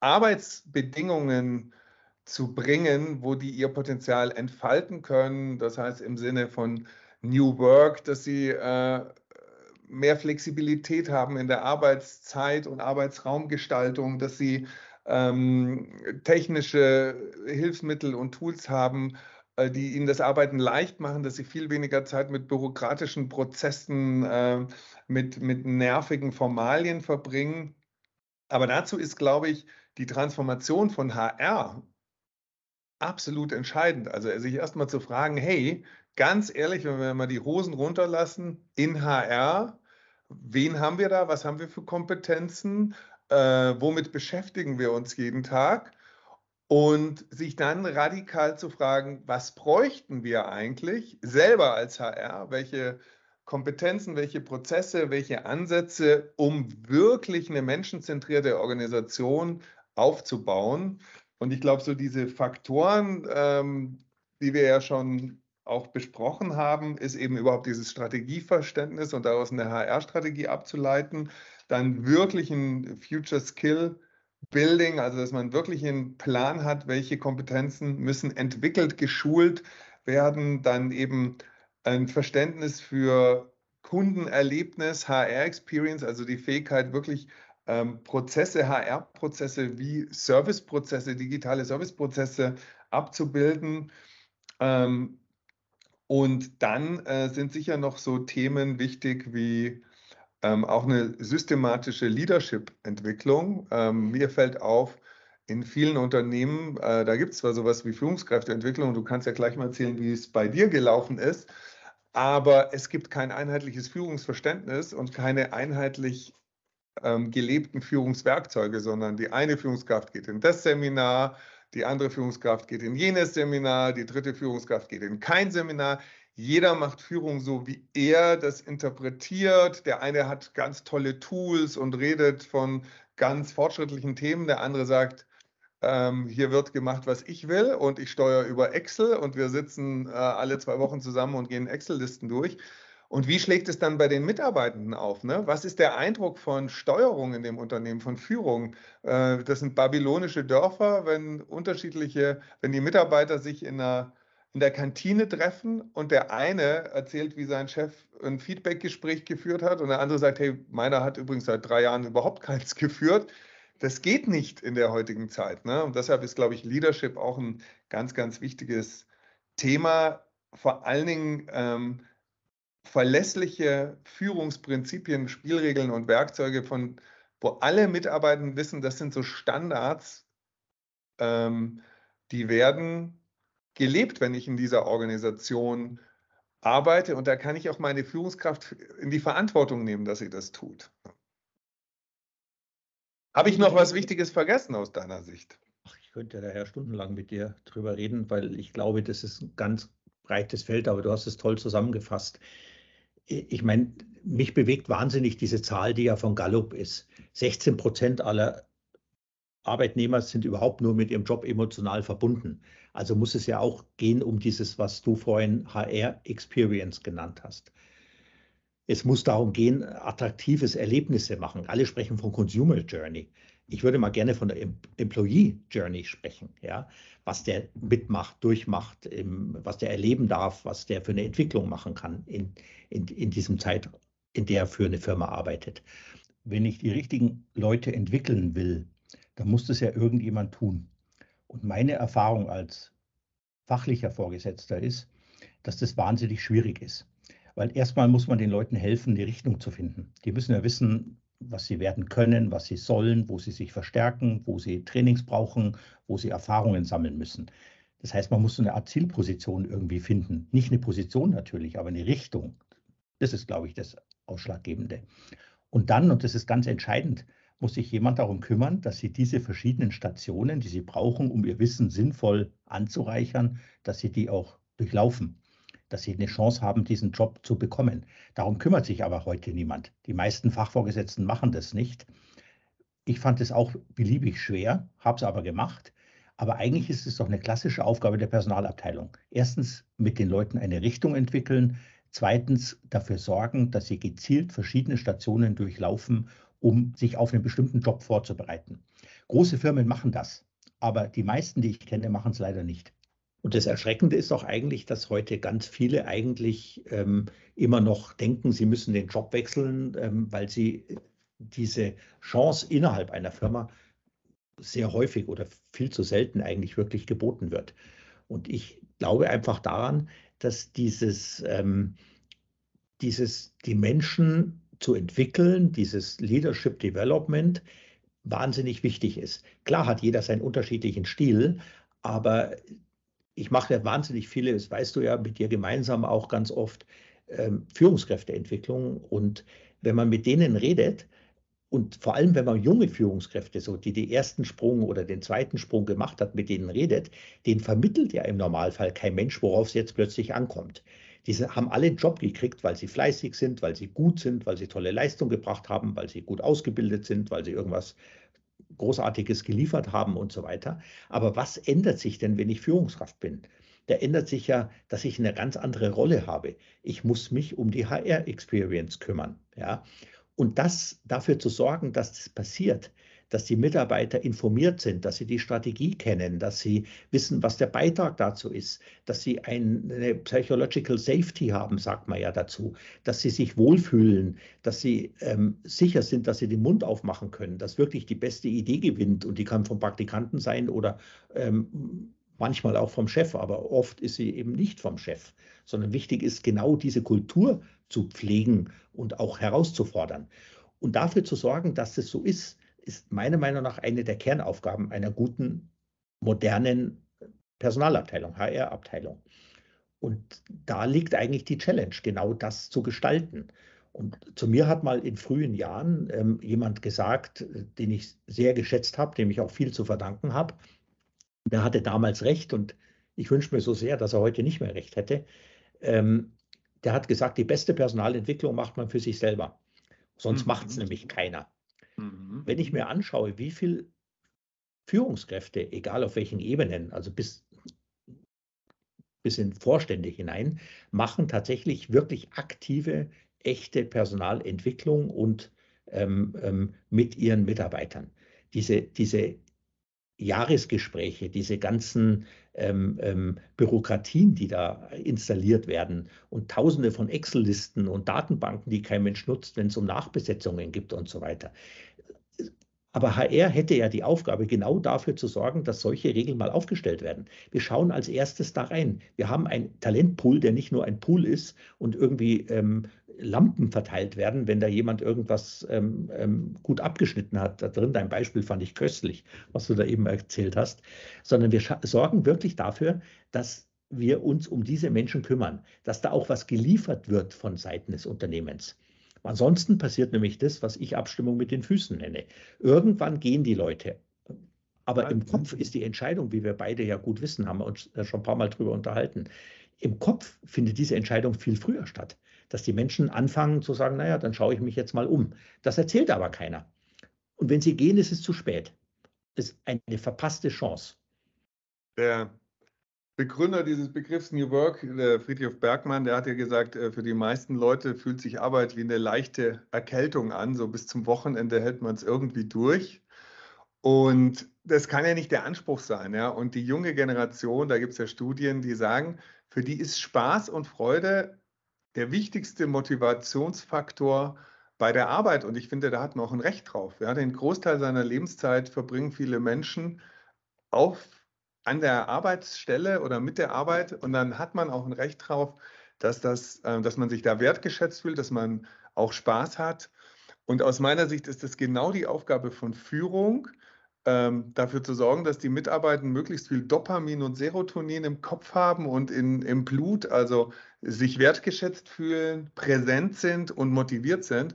Arbeitsbedingungen zu bringen, wo die ihr Potenzial entfalten können. Das heißt im Sinne von New Work, dass sie äh, mehr Flexibilität haben in der Arbeitszeit und Arbeitsraumgestaltung, dass sie ähm, technische Hilfsmittel und Tools haben, äh, die ihnen das Arbeiten leicht machen, dass sie viel weniger Zeit mit bürokratischen Prozessen, äh, mit, mit nervigen Formalien verbringen. Aber dazu ist, glaube ich, die Transformation von HR absolut entscheidend. Also sich erstmal zu fragen, hey, ganz ehrlich, wenn wir mal die Hosen runterlassen in HR, wen haben wir da, was haben wir für Kompetenzen, äh, womit beschäftigen wir uns jeden Tag und sich dann radikal zu fragen, was bräuchten wir eigentlich selber als HR, welche Kompetenzen, welche Prozesse, welche Ansätze, um wirklich eine menschenzentrierte Organisation aufzubauen. Und ich glaube, so diese Faktoren, ähm, die wir ja schon auch besprochen haben, ist eben überhaupt dieses Strategieverständnis und daraus eine HR-Strategie abzuleiten. Dann wirklich ein Future Skill Building, also dass man wirklich einen Plan hat, welche Kompetenzen müssen entwickelt, geschult werden, dann eben ein Verständnis für Kundenerlebnis, HR-Experience, also die Fähigkeit wirklich ähm, Prozesse, HR-Prozesse wie Serviceprozesse, digitale Serviceprozesse abzubilden. Ähm, und dann äh, sind sicher noch so Themen wichtig wie ähm, auch eine systematische Leadership-Entwicklung. Ähm, mir fällt auf, in vielen Unternehmen, äh, da gibt es zwar sowas wie Führungskräfteentwicklung, du kannst ja gleich mal erzählen, wie es bei dir gelaufen ist, aber es gibt kein einheitliches Führungsverständnis und keine einheitlich ähm, gelebten Führungswerkzeuge, sondern die eine Führungskraft geht in das Seminar, die andere Führungskraft geht in jenes Seminar, die dritte Führungskraft geht in kein Seminar. Jeder macht Führung so, wie er das interpretiert. Der eine hat ganz tolle Tools und redet von ganz fortschrittlichen Themen. Der andere sagt, ähm, hier wird gemacht, was ich will und ich steuere über Excel und wir sitzen äh, alle zwei Wochen zusammen und gehen Excel-Listen durch. Und wie schlägt es dann bei den Mitarbeitenden auf? Ne? Was ist der Eindruck von Steuerung in dem Unternehmen, von Führung? Äh, das sind babylonische Dörfer, wenn unterschiedliche, wenn die Mitarbeiter sich in einer in der Kantine treffen und der eine erzählt, wie sein Chef ein Feedbackgespräch geführt hat und der andere sagt, hey, meiner hat übrigens seit drei Jahren überhaupt keins geführt. Das geht nicht in der heutigen Zeit. Ne? Und deshalb ist, glaube ich, Leadership auch ein ganz, ganz wichtiges Thema. Vor allen Dingen ähm, verlässliche Führungsprinzipien, Spielregeln und Werkzeuge, von wo alle Mitarbeitenden wissen, das sind so Standards, ähm, die werden gelebt, wenn ich in dieser Organisation arbeite. Und da kann ich auch meine Führungskraft in die Verantwortung nehmen, dass sie das tut. Habe ich noch was Wichtiges vergessen aus deiner Sicht? Ach, ich könnte daher stundenlang mit dir drüber reden, weil ich glaube, das ist ein ganz breites Feld, aber du hast es toll zusammengefasst. Ich meine, mich bewegt wahnsinnig diese Zahl, die ja von Gallup ist. 16 Prozent aller Arbeitnehmer sind überhaupt nur mit ihrem Job emotional verbunden. Also muss es ja auch gehen um dieses, was du vorhin HR Experience genannt hast. Es muss darum gehen, attraktives Erlebnisse machen. Alle sprechen von Consumer Journey. Ich würde mal gerne von der Employee Journey sprechen, ja, was der mitmacht, durchmacht, was der erleben darf, was der für eine Entwicklung machen kann in, in, in diesem Zeit, in der er für eine Firma arbeitet. Wenn ich die richtigen Leute entwickeln will, dann muss das ja irgendjemand tun. Und meine Erfahrung als fachlicher Vorgesetzter ist, dass das wahnsinnig schwierig ist. Weil erstmal muss man den Leuten helfen, die Richtung zu finden. Die müssen ja wissen, was sie werden können, was sie sollen, wo sie sich verstärken, wo sie Trainings brauchen, wo sie Erfahrungen sammeln müssen. Das heißt, man muss so eine Art Zielposition irgendwie finden. Nicht eine Position natürlich, aber eine Richtung. Das ist, glaube ich, das Ausschlaggebende. Und dann, und das ist ganz entscheidend, muss sich jemand darum kümmern, dass sie diese verschiedenen Stationen, die sie brauchen, um ihr Wissen sinnvoll anzureichern, dass sie die auch durchlaufen, dass sie eine Chance haben, diesen Job zu bekommen. Darum kümmert sich aber heute niemand. Die meisten Fachvorgesetzten machen das nicht. Ich fand es auch beliebig schwer, habe es aber gemacht. Aber eigentlich ist es doch eine klassische Aufgabe der Personalabteilung. Erstens mit den Leuten eine Richtung entwickeln, zweitens dafür sorgen, dass sie gezielt verschiedene Stationen durchlaufen um sich auf einen bestimmten Job vorzubereiten. Große Firmen machen das, aber die meisten, die ich kenne, machen es leider nicht. Und das Erschreckende ist auch eigentlich, dass heute ganz viele eigentlich ähm, immer noch denken, sie müssen den Job wechseln, ähm, weil sie diese Chance innerhalb einer Firma sehr häufig oder viel zu selten eigentlich wirklich geboten wird. Und ich glaube einfach daran, dass dieses, ähm, dieses die Menschen zu entwickeln, dieses Leadership Development, wahnsinnig wichtig ist. Klar hat jeder seinen unterschiedlichen Stil, aber ich mache ja wahnsinnig viele, das weißt du ja mit dir gemeinsam auch ganz oft, ähm, Führungskräfteentwicklung. Und wenn man mit denen redet, und vor allem, wenn man junge Führungskräfte, so die den ersten Sprung oder den zweiten Sprung gemacht hat, mit denen redet, den vermittelt ja im Normalfall kein Mensch, worauf es jetzt plötzlich ankommt. Diese haben alle einen Job gekriegt, weil sie fleißig sind, weil sie gut sind, weil sie tolle Leistung gebracht haben, weil sie gut ausgebildet sind, weil sie irgendwas Großartiges geliefert haben und so weiter. Aber was ändert sich denn, wenn ich Führungskraft bin? der ändert sich ja, dass ich eine ganz andere Rolle habe. Ich muss mich um die HR-Experience kümmern. Ja? Und das dafür zu sorgen, dass das passiert, dass die Mitarbeiter informiert sind, dass sie die Strategie kennen, dass sie wissen, was der Beitrag dazu ist, dass sie eine Psychological Safety haben, sagt man ja dazu, dass sie sich wohlfühlen, dass sie ähm, sicher sind, dass sie den Mund aufmachen können, dass wirklich die beste Idee gewinnt und die kann vom Praktikanten sein oder ähm, manchmal auch vom Chef, aber oft ist sie eben nicht vom Chef, sondern wichtig ist genau diese Kultur zu pflegen und auch herauszufordern. Und dafür zu sorgen, dass es so ist, ist meiner Meinung nach eine der Kernaufgaben einer guten, modernen Personalabteilung, HR-Abteilung. Und da liegt eigentlich die Challenge, genau das zu gestalten. Und zu mir hat mal in frühen Jahren ähm, jemand gesagt, den ich sehr geschätzt habe, dem ich auch viel zu verdanken habe. Der hatte damals recht und ich wünsche mir so sehr, dass er heute nicht mehr recht hätte. Ähm, der hat gesagt, die beste Personalentwicklung macht man für sich selber. Sonst mhm. macht es nämlich keiner. Mhm. Wenn ich mir anschaue, wie viele Führungskräfte, egal auf welchen Ebenen, also bis, bis in Vorstände hinein, machen tatsächlich wirklich aktive, echte Personalentwicklung und ähm, ähm, mit ihren Mitarbeitern. Diese, diese Jahresgespräche, diese ganzen ähm, ähm, Bürokratien, die da installiert werden und tausende von Excel-Listen und Datenbanken, die kein Mensch nutzt, wenn es um Nachbesetzungen gibt und so weiter. Aber HR hätte ja die Aufgabe, genau dafür zu sorgen, dass solche Regeln mal aufgestellt werden. Wir schauen als erstes da rein. Wir haben einen Talentpool, der nicht nur ein Pool ist und irgendwie ähm, Lampen verteilt werden, wenn da jemand irgendwas ähm, ähm, gut abgeschnitten hat. Da drin, dein Beispiel fand ich köstlich, was du da eben erzählt hast, sondern wir sorgen wirklich dafür, dass wir uns um diese Menschen kümmern, dass da auch was geliefert wird von Seiten des Unternehmens. Ansonsten passiert nämlich das, was ich Abstimmung mit den Füßen nenne. Irgendwann gehen die Leute. Aber im Kopf ist die Entscheidung, wie wir beide ja gut wissen, haben wir uns schon ein paar Mal drüber unterhalten. Im Kopf findet diese Entscheidung viel früher statt, dass die Menschen anfangen zu sagen, naja, dann schaue ich mich jetzt mal um. Das erzählt aber keiner. Und wenn sie gehen, ist es zu spät. Das ist eine verpasste Chance. Der Begründer dieses Begriffs New Work, Friedrich Bergmann, der hat ja gesagt, äh, für die meisten Leute fühlt sich Arbeit wie eine leichte Erkältung an. So bis zum Wochenende hält man es irgendwie durch. Und das kann ja nicht der Anspruch sein. Ja? Und die junge Generation, da gibt es ja Studien, die sagen, für die ist Spaß und Freude der wichtigste Motivationsfaktor bei der Arbeit. Und ich finde, da hat man auch ein Recht drauf. Ja? Den Großteil seiner Lebenszeit verbringen viele Menschen auf an der Arbeitsstelle oder mit der Arbeit und dann hat man auch ein Recht drauf, dass, das, äh, dass man sich da wertgeschätzt fühlt, dass man auch Spaß hat. Und aus meiner Sicht ist das genau die Aufgabe von Führung, ähm, dafür zu sorgen, dass die Mitarbeiter möglichst viel Dopamin und Serotonin im Kopf haben und in, im Blut, also sich wertgeschätzt fühlen, präsent sind und motiviert sind.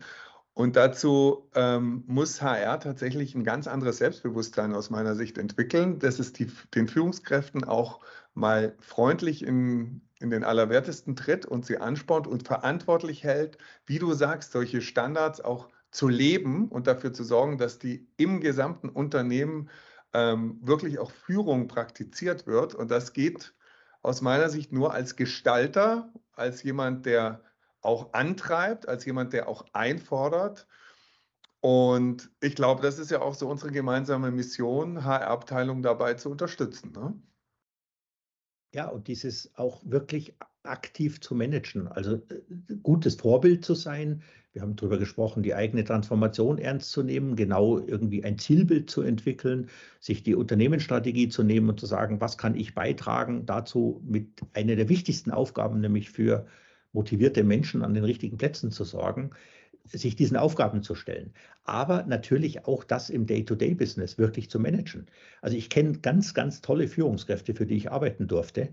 Und dazu ähm, muss HR tatsächlich ein ganz anderes Selbstbewusstsein aus meiner Sicht entwickeln, dass es die, den Führungskräften auch mal freundlich in, in den Allerwertesten tritt und sie anspornt und verantwortlich hält, wie du sagst, solche Standards auch zu leben und dafür zu sorgen, dass die im gesamten Unternehmen ähm, wirklich auch Führung praktiziert wird. Und das geht aus meiner Sicht nur als Gestalter, als jemand, der auch antreibt, als jemand, der auch einfordert. Und ich glaube, das ist ja auch so unsere gemeinsame Mission, HR-Abteilung dabei zu unterstützen. Ne? Ja, und dieses auch wirklich aktiv zu managen, also äh, gutes Vorbild zu sein. Wir haben darüber gesprochen, die eigene Transformation ernst zu nehmen, genau irgendwie ein Zielbild zu entwickeln, sich die Unternehmensstrategie zu nehmen und zu sagen, was kann ich beitragen dazu mit einer der wichtigsten Aufgaben, nämlich für motivierte Menschen an den richtigen Plätzen zu sorgen, sich diesen Aufgaben zu stellen. Aber natürlich auch das im Day-to-Day-Business wirklich zu managen. Also ich kenne ganz, ganz tolle Führungskräfte, für die ich arbeiten durfte.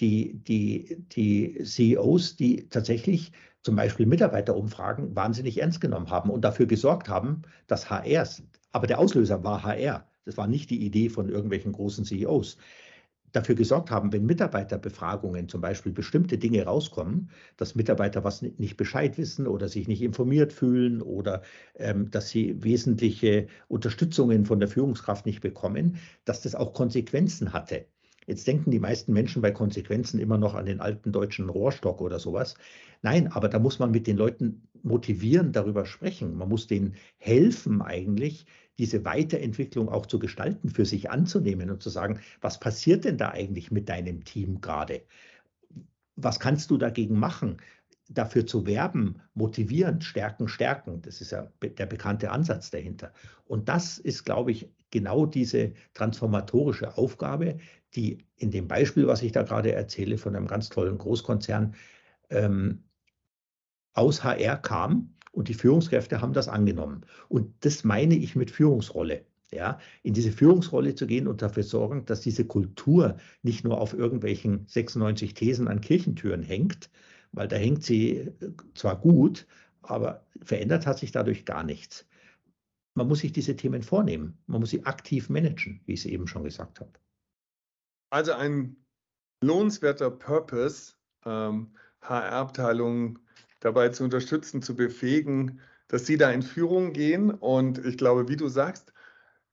Die, die, die CEOs, die tatsächlich zum Beispiel Mitarbeiterumfragen wahnsinnig ernst genommen haben und dafür gesorgt haben, dass HRs, aber der Auslöser war HR. Das war nicht die Idee von irgendwelchen großen CEOs dafür gesorgt haben, wenn Mitarbeiterbefragungen zum Beispiel bestimmte Dinge rauskommen, dass Mitarbeiter was nicht Bescheid wissen oder sich nicht informiert fühlen oder ähm, dass sie wesentliche Unterstützungen von der Führungskraft nicht bekommen, dass das auch Konsequenzen hatte. Jetzt denken die meisten Menschen bei Konsequenzen immer noch an den alten deutschen Rohrstock oder sowas. Nein, aber da muss man mit den Leuten motivieren, darüber sprechen. Man muss denen helfen eigentlich, diese Weiterentwicklung auch zu gestalten, für sich anzunehmen und zu sagen, was passiert denn da eigentlich mit deinem Team gerade? Was kannst du dagegen machen? Dafür zu werben, motivieren, stärken, stärken. Das ist ja der bekannte Ansatz dahinter. Und das ist, glaube ich, genau diese transformatorische Aufgabe, die in dem Beispiel, was ich da gerade erzähle, von einem ganz tollen Großkonzern ähm, aus HR kam und die Führungskräfte haben das angenommen. Und das meine ich mit Führungsrolle. Ja, in diese Führungsrolle zu gehen und dafür sorgen, dass diese Kultur nicht nur auf irgendwelchen 96 Thesen an Kirchentüren hängt, weil da hängt sie äh, zwar gut, aber verändert hat sich dadurch gar nichts. Man muss sich diese Themen vornehmen. Man muss sie aktiv managen, wie ich es eben schon gesagt habe. Also ein lohnenswerter Purpose, ähm, HR-Abteilungen dabei zu unterstützen, zu befähigen, dass sie da in Führung gehen. Und ich glaube, wie du sagst,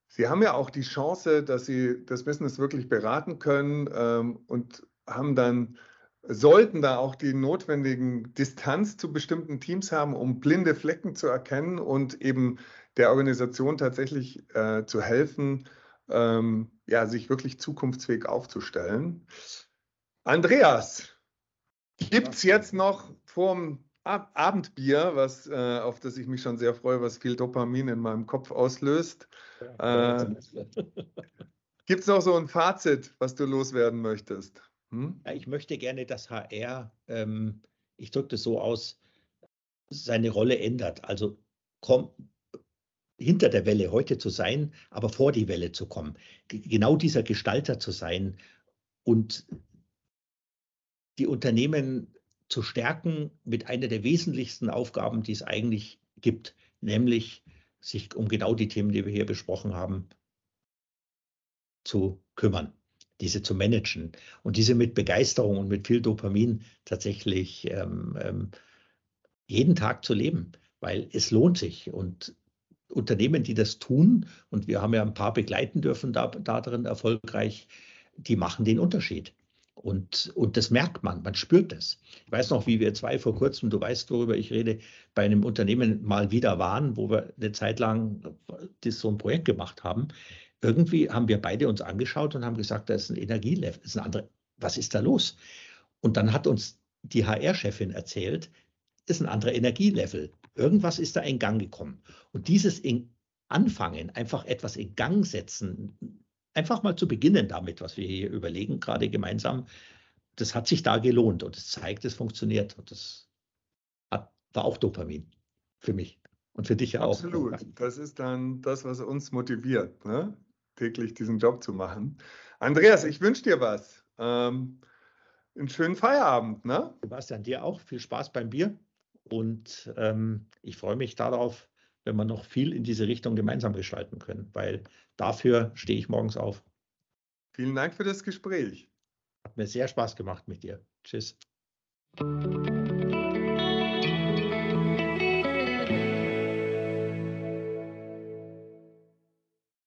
sie haben ja auch die Chance, dass sie das Business wirklich beraten können ähm, und haben dann sollten da auch die notwendigen Distanz zu bestimmten Teams haben, um blinde Flecken zu erkennen und eben der Organisation tatsächlich äh, zu helfen, ähm, ja, sich wirklich zukunftsfähig aufzustellen. Andreas, gibt es jetzt noch vorm Ab Abendbier, was, äh, auf das ich mich schon sehr freue, was viel Dopamin in meinem Kopf auslöst? Äh, gibt es noch so ein Fazit, was du loswerden möchtest? Hm? Ja, ich möchte gerne, dass HR, ähm, ich drücke das so aus, seine Rolle ändert. Also komm, hinter der Welle heute zu sein, aber vor die Welle zu kommen. G genau dieser Gestalter zu sein und die Unternehmen zu stärken mit einer der wesentlichsten Aufgaben, die es eigentlich gibt, nämlich sich um genau die Themen, die wir hier besprochen haben, zu kümmern diese zu managen und diese mit Begeisterung und mit viel Dopamin tatsächlich ähm, ähm, jeden Tag zu leben, weil es lohnt sich. Und Unternehmen, die das tun, und wir haben ja ein paar begleiten dürfen da, darin erfolgreich, die machen den Unterschied. Und, und das merkt man, man spürt das. Ich weiß noch, wie wir zwei vor kurzem, du weißt, worüber ich rede, bei einem Unternehmen mal wieder waren, wo wir eine Zeit lang das so ein Projekt gemacht haben irgendwie haben wir beide uns angeschaut und haben gesagt, da ist ein Energielevel, ist ein andere, was ist da los? Und dann hat uns die HR-Chefin erzählt, ist ein anderer Energielevel. Irgendwas ist da in Gang gekommen. Und dieses in Anfangen, einfach etwas in Gang setzen, einfach mal zu beginnen damit, was wir hier überlegen, gerade gemeinsam, das hat sich da gelohnt und es zeigt, es funktioniert. Und das hat, war auch Dopamin für mich und für dich ja auch. Absolut. Das ist dann das, was uns motiviert. Ne? Täglich diesen Job zu machen. Andreas, ich wünsche dir was. Ähm, einen schönen Feierabend. Ne? Sebastian, dir auch. Viel Spaß beim Bier. Und ähm, ich freue mich darauf, wenn wir noch viel in diese Richtung gemeinsam gestalten können, weil dafür stehe ich morgens auf. Vielen Dank für das Gespräch. Hat mir sehr Spaß gemacht mit dir. Tschüss.